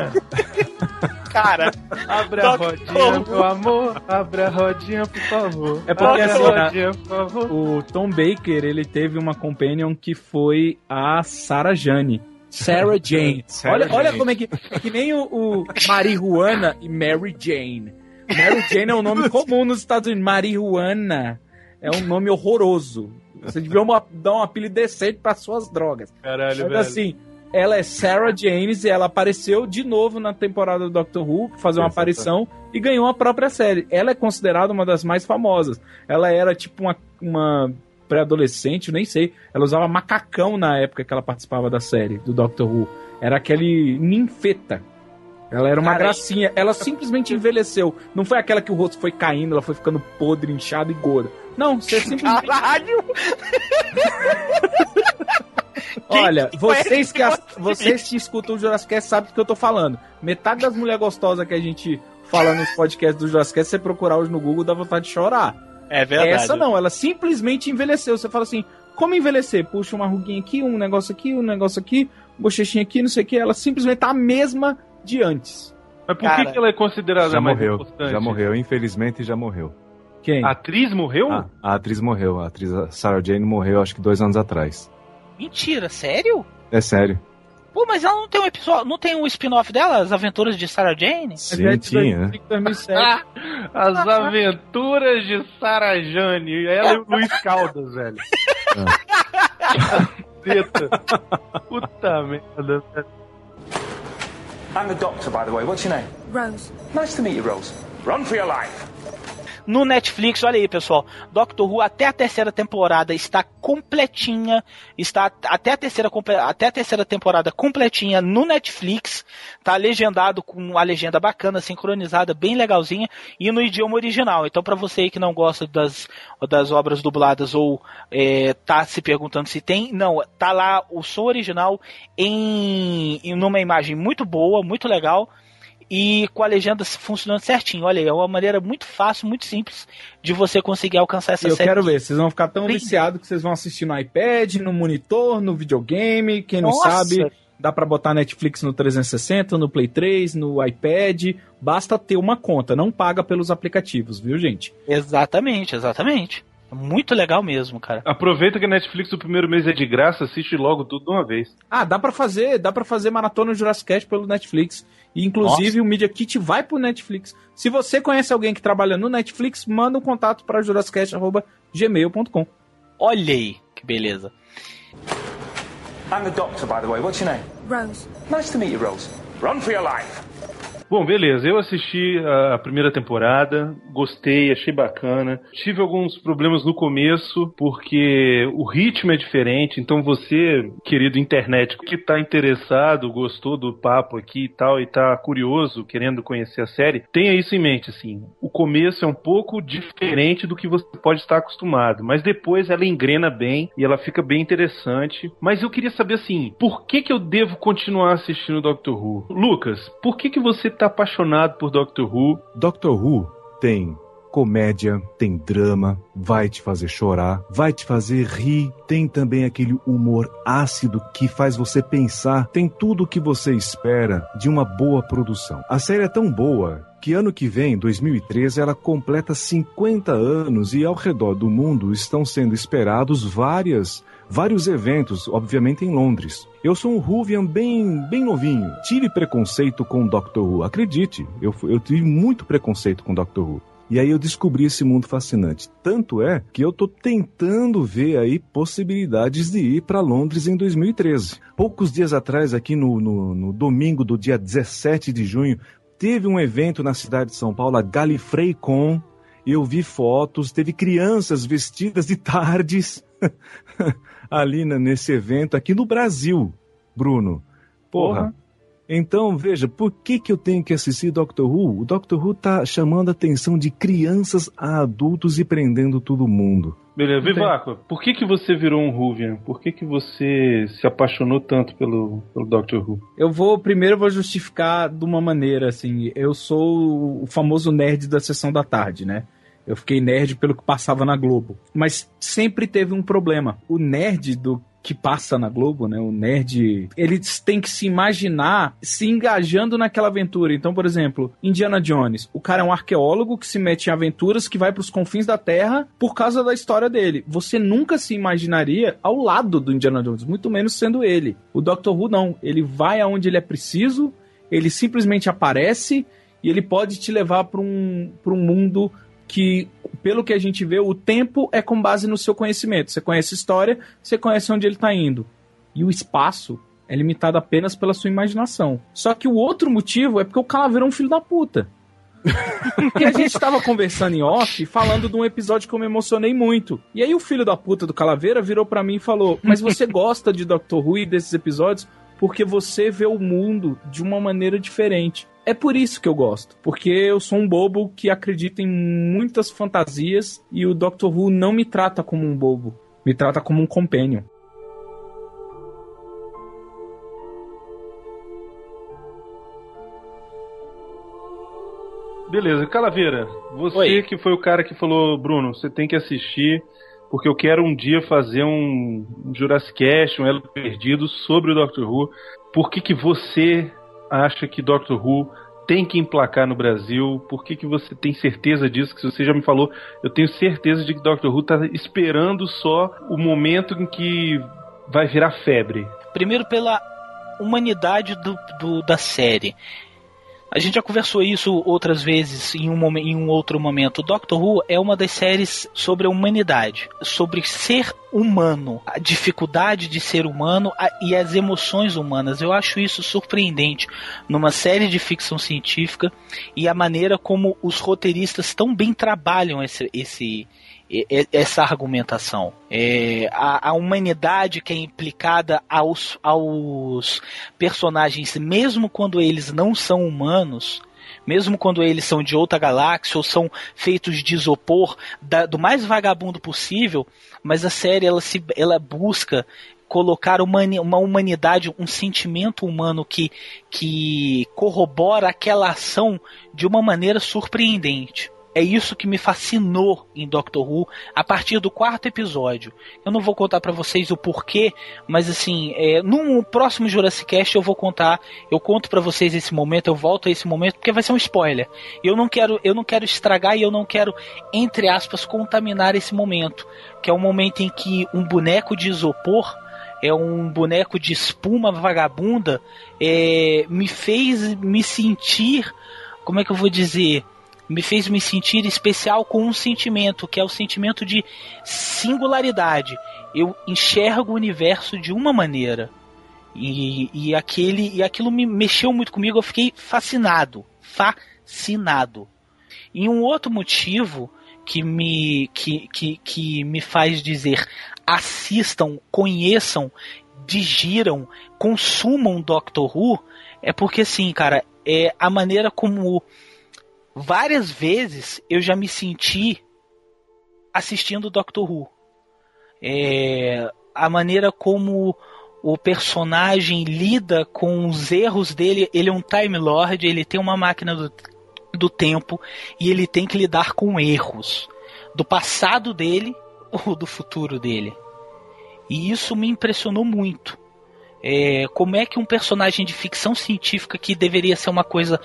rodinha? Cara, Abre a rodinha, meu amor. Abre a rodinha, por favor. É porque Abre a assim, rodinha, por favor. O Tom Baker, ele teve uma companion que foi a Sarah Jane. Sarah Jane. Sarah olha, olha Jane. como é que. É que nem o, o Marihuana e Mary Jane. Mary Jane é um nome comum nos Estados Unidos. Marihuana é um nome horroroso. Você devia uma- dar um apelido decente para suas drogas. Caralho, Mas velho. assim, ela é Sarah James e ela apareceu de novo na temporada do Doctor Who, fazer uma Exato. aparição e ganhou a própria série. Ela é considerada uma das mais famosas. Ela era tipo uma, uma pré-adolescente, eu nem sei. Ela usava macacão na época que ela participava da série do Doctor Who. Era aquele ninfeta. Ela era uma Cara, gracinha. Ela simplesmente envelheceu. Não foi aquela que o rosto foi caindo, ela foi ficando podre, inchada e gorda. Não, você simplesmente. Caralho! Olha, que vocês que, as- vocês que escutam o Jurassic Cast sabem do que eu tô falando. Metade das mulheres gostosas que a gente fala nos podcasts do Jurassic Cast, você procurar hoje no Google, dá vontade de chorar. É verdade. Essa não, ela simplesmente envelheceu. Você fala assim, como envelhecer? Puxa uma ruguinha aqui, um negócio aqui, um negócio aqui, bochechinha aqui, não sei o que. Ela simplesmente tá a mesma de antes. Mas por Cara, que, que ela é considerada Já mais morreu. importante? Já morreu, infelizmente já morreu. Quem? A atriz morreu? Ah, a atriz morreu. A atriz Sarah Jane morreu acho que dois anos atrás. Mentira, sério? É sério. Pô, mas ela não tem um episódio, não tem um spin-off dela, As Aventuras de Sarah Jane? Sim, É tinha. 2007. As aventuras de Sarah Jane. Ela e o Luiz Caldas, velho. Caceta. Puta merda. velho. I'm the doctor, by the way. What's your name? Rose. Nice to meet you, Rose. Run for your life. No Netflix, olha aí, pessoal. Doctor Who até a terceira temporada está completinha, está até a terceira até a terceira temporada completinha no Netflix, tá legendado com a legenda bacana, sincronizada, bem legalzinha e no idioma original. Então, para você aí que não gosta das, das obras dubladas ou é, tá se perguntando se tem, não, tá lá o som original em, em numa imagem muito boa, muito legal e com a legenda funcionando certinho. Olha aí, é uma maneira muito fácil, muito simples de você conseguir alcançar essa Eu série. quero ver, vocês vão ficar tão viciados que vocês vão assistir no iPad, no monitor, no videogame. Quem não Nossa! sabe, dá pra botar Netflix no 360, no Play 3, no iPad. Basta ter uma conta, não paga pelos aplicativos, viu, gente? Exatamente, exatamente. Muito legal mesmo, cara. Aproveita que a Netflix o primeiro mês é de graça, assiste logo tudo de uma vez. Ah, dá pra fazer, dá para fazer maratona Jurassic Cast pelo Netflix. E inclusive o Media Kit vai pro Netflix. Se você conhece alguém que trabalha no Netflix, manda um contato para jurassicast@gmail.com. Olha aí, que beleza. I'm the doctor, by the way. What's your name? Rose. Nice to meet you, Rose. Run for your life. Bom, beleza. Eu assisti a primeira temporada, gostei, achei bacana. Tive alguns problemas no começo, porque o ritmo é diferente. Então você, querido internet, que tá interessado, gostou do papo aqui e tal, e tá curioso, querendo conhecer a série, tenha isso em mente, assim. O começo é um pouco diferente do que você pode estar acostumado, mas depois ela engrena bem e ela fica bem interessante. Mas eu queria saber, assim, por que que eu devo continuar assistindo Doctor Who? Lucas, por que que você tá apaixonado por Doctor Who? Doctor Who tem comédia, tem drama, vai te fazer chorar, vai te fazer rir, tem também aquele humor ácido que faz você pensar, tem tudo o que você espera de uma boa produção. A série é tão boa que ano que vem, 2013, ela completa 50 anos e ao redor do mundo estão sendo esperados várias vários eventos, obviamente em Londres. Eu sou um Ruvian bem, bem novinho. Tive preconceito com Doctor Who, acredite. Eu, eu tive muito preconceito com Doctor Who. E aí eu descobri esse mundo fascinante. Tanto é que eu tô tentando ver aí possibilidades de ir para Londres em 2013. Poucos dias atrás, aqui no, no, no domingo do dia 17 de junho, teve um evento na cidade de São Paulo, a Gallifrey Con. Eu vi fotos, teve crianças vestidas de tardes ali nesse evento aqui no Brasil, Bruno. Porra. Porra. Então, veja, por que, que eu tenho que assistir Doctor Who? O Doctor Who tá chamando a atenção de crianças a adultos e prendendo todo mundo. Beleza, Vivaco, por que que você virou um Ruvian? Por que que você se apaixonou tanto pelo, pelo Doctor Who? Eu vou primeiro vou justificar de uma maneira assim. Eu sou o famoso nerd da sessão da tarde, né? Eu fiquei nerd pelo que passava na Globo. Mas sempre teve um problema. O nerd do que passa na Globo, né? O nerd, eles têm que se imaginar se engajando naquela aventura. Então, por exemplo, Indiana Jones. O cara é um arqueólogo que se mete em aventuras que vai para os confins da Terra por causa da história dele. Você nunca se imaginaria ao lado do Indiana Jones, muito menos sendo ele. O Doctor Who não. Ele vai aonde ele é preciso, ele simplesmente aparece e ele pode te levar para um, um mundo que, pelo que a gente vê, o tempo é com base no seu conhecimento. Você conhece a história, você conhece onde ele está indo. E o espaço é limitado apenas pela sua imaginação. Só que o outro motivo é porque o Calaveira é um filho da puta. e a gente tava conversando em off, falando de um episódio que eu me emocionei muito. E aí o filho da puta do Calaveira virou pra mim e falou: Mas você gosta de Doctor Who e desses episódios porque você vê o mundo de uma maneira diferente. É por isso que eu gosto, porque eu sou um bobo que acredita em muitas fantasias e o Doctor Who não me trata como um bobo, me trata como um companion. Beleza, Calaveira, você Oi. que foi o cara que falou, Bruno, você tem que assistir, porque eu quero um dia fazer um, Jurassic Cast, um Elo Perdido sobre o Doctor Who. Por que, que você acha que Doctor Who tem que emplacar no Brasil? Por que, que você tem certeza disso? Que você já me falou, eu tenho certeza de que Doctor Who está esperando só o momento em que vai virar febre. Primeiro pela humanidade do, do- da série. A gente já conversou isso outras vezes em um, em um outro momento. Doctor Who é uma das séries sobre a humanidade, sobre ser humano, a dificuldade de ser humano a- e as emoções humanas. Eu acho isso surpreendente numa série de ficção científica e a maneira como os roteiristas tão bem trabalham esse, esse, essa argumentação. É, a, a humanidade que é implicada aos, aos personagens, mesmo quando eles não são humanos, mesmo quando eles são de outra galáxia ou são feitos de isopor, da- do mais vagabundo possível, mas a série ela, se, ela busca colocar humani- uma humanidade, um sentimento humano que, que corrobora aquela ação de uma maneira surpreendente. É isso que me fascinou em Doctor Who a partir do quarto episódio. Eu não vou contar pra vocês o porquê, mas assim, é, num próximo Jurassic Cast eu vou contar, eu conto pra vocês esse momento, eu volto a esse momento porque vai ser um spoiler. Eu não quero, eu não quero estragar e eu não quero entre aspas contaminar esse momento, que é um momento em que um boneco de isopor é um boneco de espuma vagabunda, é, me fez me sentir, como é que eu vou dizer, me fez me sentir especial com um sentimento, que é o sentimento de singularidade. Eu enxergo o universo de uma maneira. E, e, aquele, e aquilo me mexeu muito comigo, eu fiquei fascinado. fascinado. E um outro motivo que me, que, que, que me faz dizer assistam, conheçam, digiram, consumam Doctor Who é porque assim, cara, é a maneira como várias vezes eu já me senti assistindo Doctor Who. É, a maneira como o personagem lida com os erros dele, ele é um Time Lord, ele tem uma máquina do, do tempo e ele tem que lidar com erros do passado dele ou do futuro dele. E isso me impressionou muito. É, como é que um personagem de ficção científica que deveria ser uma coisa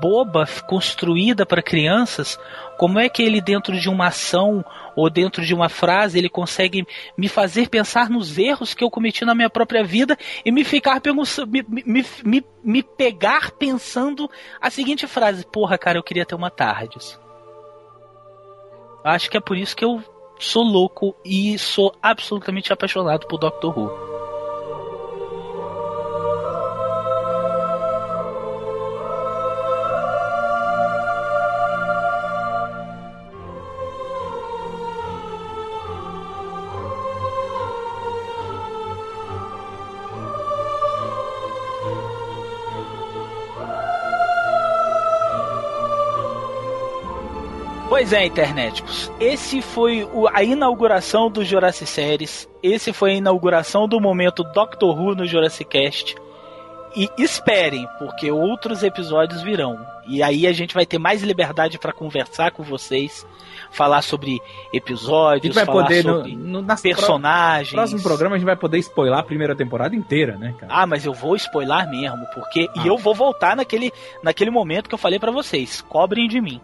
boba, construída para crianças, como é que ele dentro de uma ação ou dentro de uma frase ele consegue me fazer pensar nos erros que eu cometi na minha própria vida e me ficar me, me, me, me pegar pensando a seguinte frase: Porra, cara, eu queria ter uma Tardes. Acho que é por isso que eu sou louco e sou absolutamente apaixonado por Doctor Who. Pois é, internéticos. Esse foi o, a inauguração do Jurassic Series. Esse foi a inauguração do momento Doctor Who no Jurassic Cast. E esperem, porque outros episódios virão. E aí a gente vai ter mais liberdade para conversar com vocês, falar sobre episódios, vai falar poder sobre no, no personagens. No próximo programa a gente vai poder spoiler a primeira temporada inteira, né, cara? Ah, mas eu vou spoiler mesmo, porque Ah. e eu vou voltar naquele, naquele momento que eu falei para vocês. Cobrem de mim.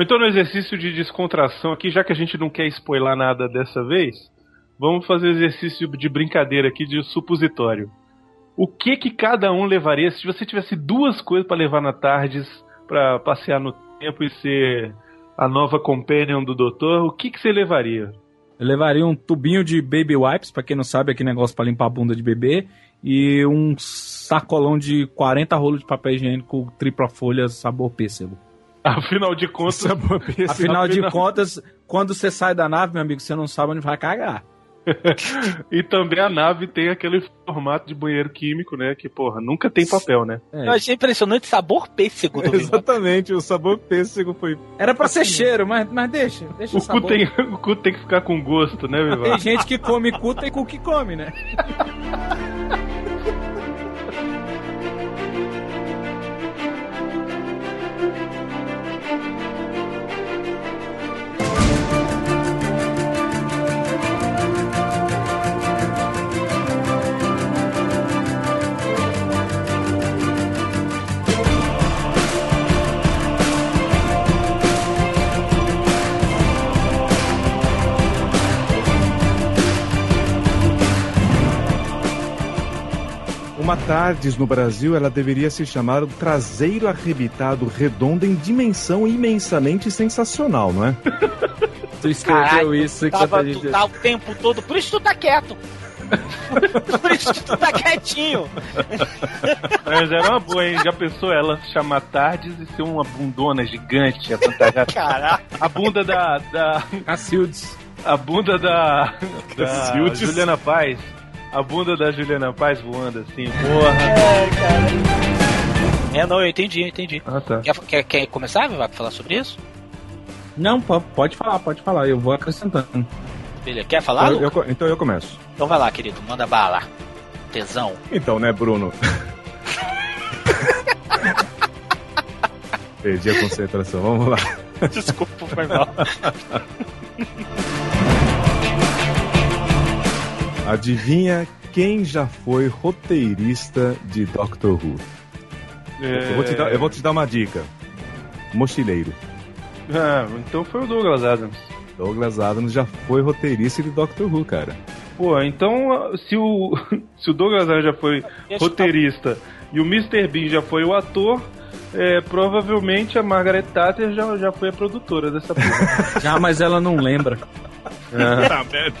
Ou então no exercício de descontração aqui, já que a gente não quer spoiler nada dessa vez, vamos fazer exercício de brincadeira aqui de supositório. O que que cada um levaria se você tivesse duas coisas pra levar na tardes pra passear no tempo e ser a nova companion do doutor? O que que você levaria? Eu levaria um tubinho de baby wipes, pra quem não sabe, aquele negócio pra limpar a bunda de bebê, e um sacolão de 40 rolos de papel higiênico tripla folha sabor pêssego. Afinal de contas, Afinal de contas, quando você sai da nave, meu amigo, você não sabe onde vai cagar. e também a nave tem aquele formato de banheiro químico, né? Que, porra, nunca tem papel, né? Eu achei impressionante o sabor pêssego do. Exatamente, o sabor pêssego foi. Era pra ser cheiro, mas, mas deixa, deixa o, O cu, sabor. tem, o cu tem que ficar com gosto, né, Vivar? Tem gente que come cu, tem cu que come, né? Tardes no Brasil, ela deveria se chamar o traseiro arrebitado redondo em dimensão imensamente sensacional, não é? Tu escreveu Caralho, isso tu que tava, gente... tu tá o tempo todo. Por isso tu tá quieto. Por isso que tu tá quietinho. Mas era uma boa, hein? Já pensou ela chamar Tardes e ser uma bundona gigante, avantajada? Caraca. A bunda da. da Cacildes. a bunda da. da Cacildes. Juliana Paz. A bunda da Juliana Paz voando assim, porra. É, não, eu entendi, eu entendi. Ah, tá. Quer, quer, quer começar, vai falar sobre isso? Não, po- pode falar, pode falar, eu vou acrescentando. Beleza, quer falar, Eu- então eu começo. Então vai lá, querido, manda bala. Tesão. Então, né, Bruno? Perdi a concentração, vamos lá. Desculpa, foi mal. Adivinha quem já foi roteirista de Doctor Who? Eu, vou te dar, eu vou te dar uma dica. Mochileiro. Ah, então foi o Douglas Adams. Douglas Adams já foi roteirista de Doctor Who, cara. Pô, então se o, se o Douglas Adams já foi Deixa roteirista e o Mr. Bean já foi o ator, é, provavelmente a Margaret Thatcher já, já foi a produtora dessa porra. Já, mas ela não lembra. Tá merda.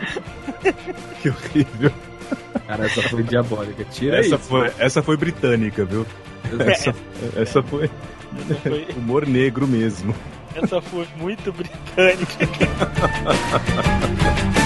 que horrível. Cara, essa foi diabólica. Tira essa isso. Foi, essa foi britânica, viu? Essa, essa, foi, essa foi. Humor negro mesmo. Essa foi muito britânica.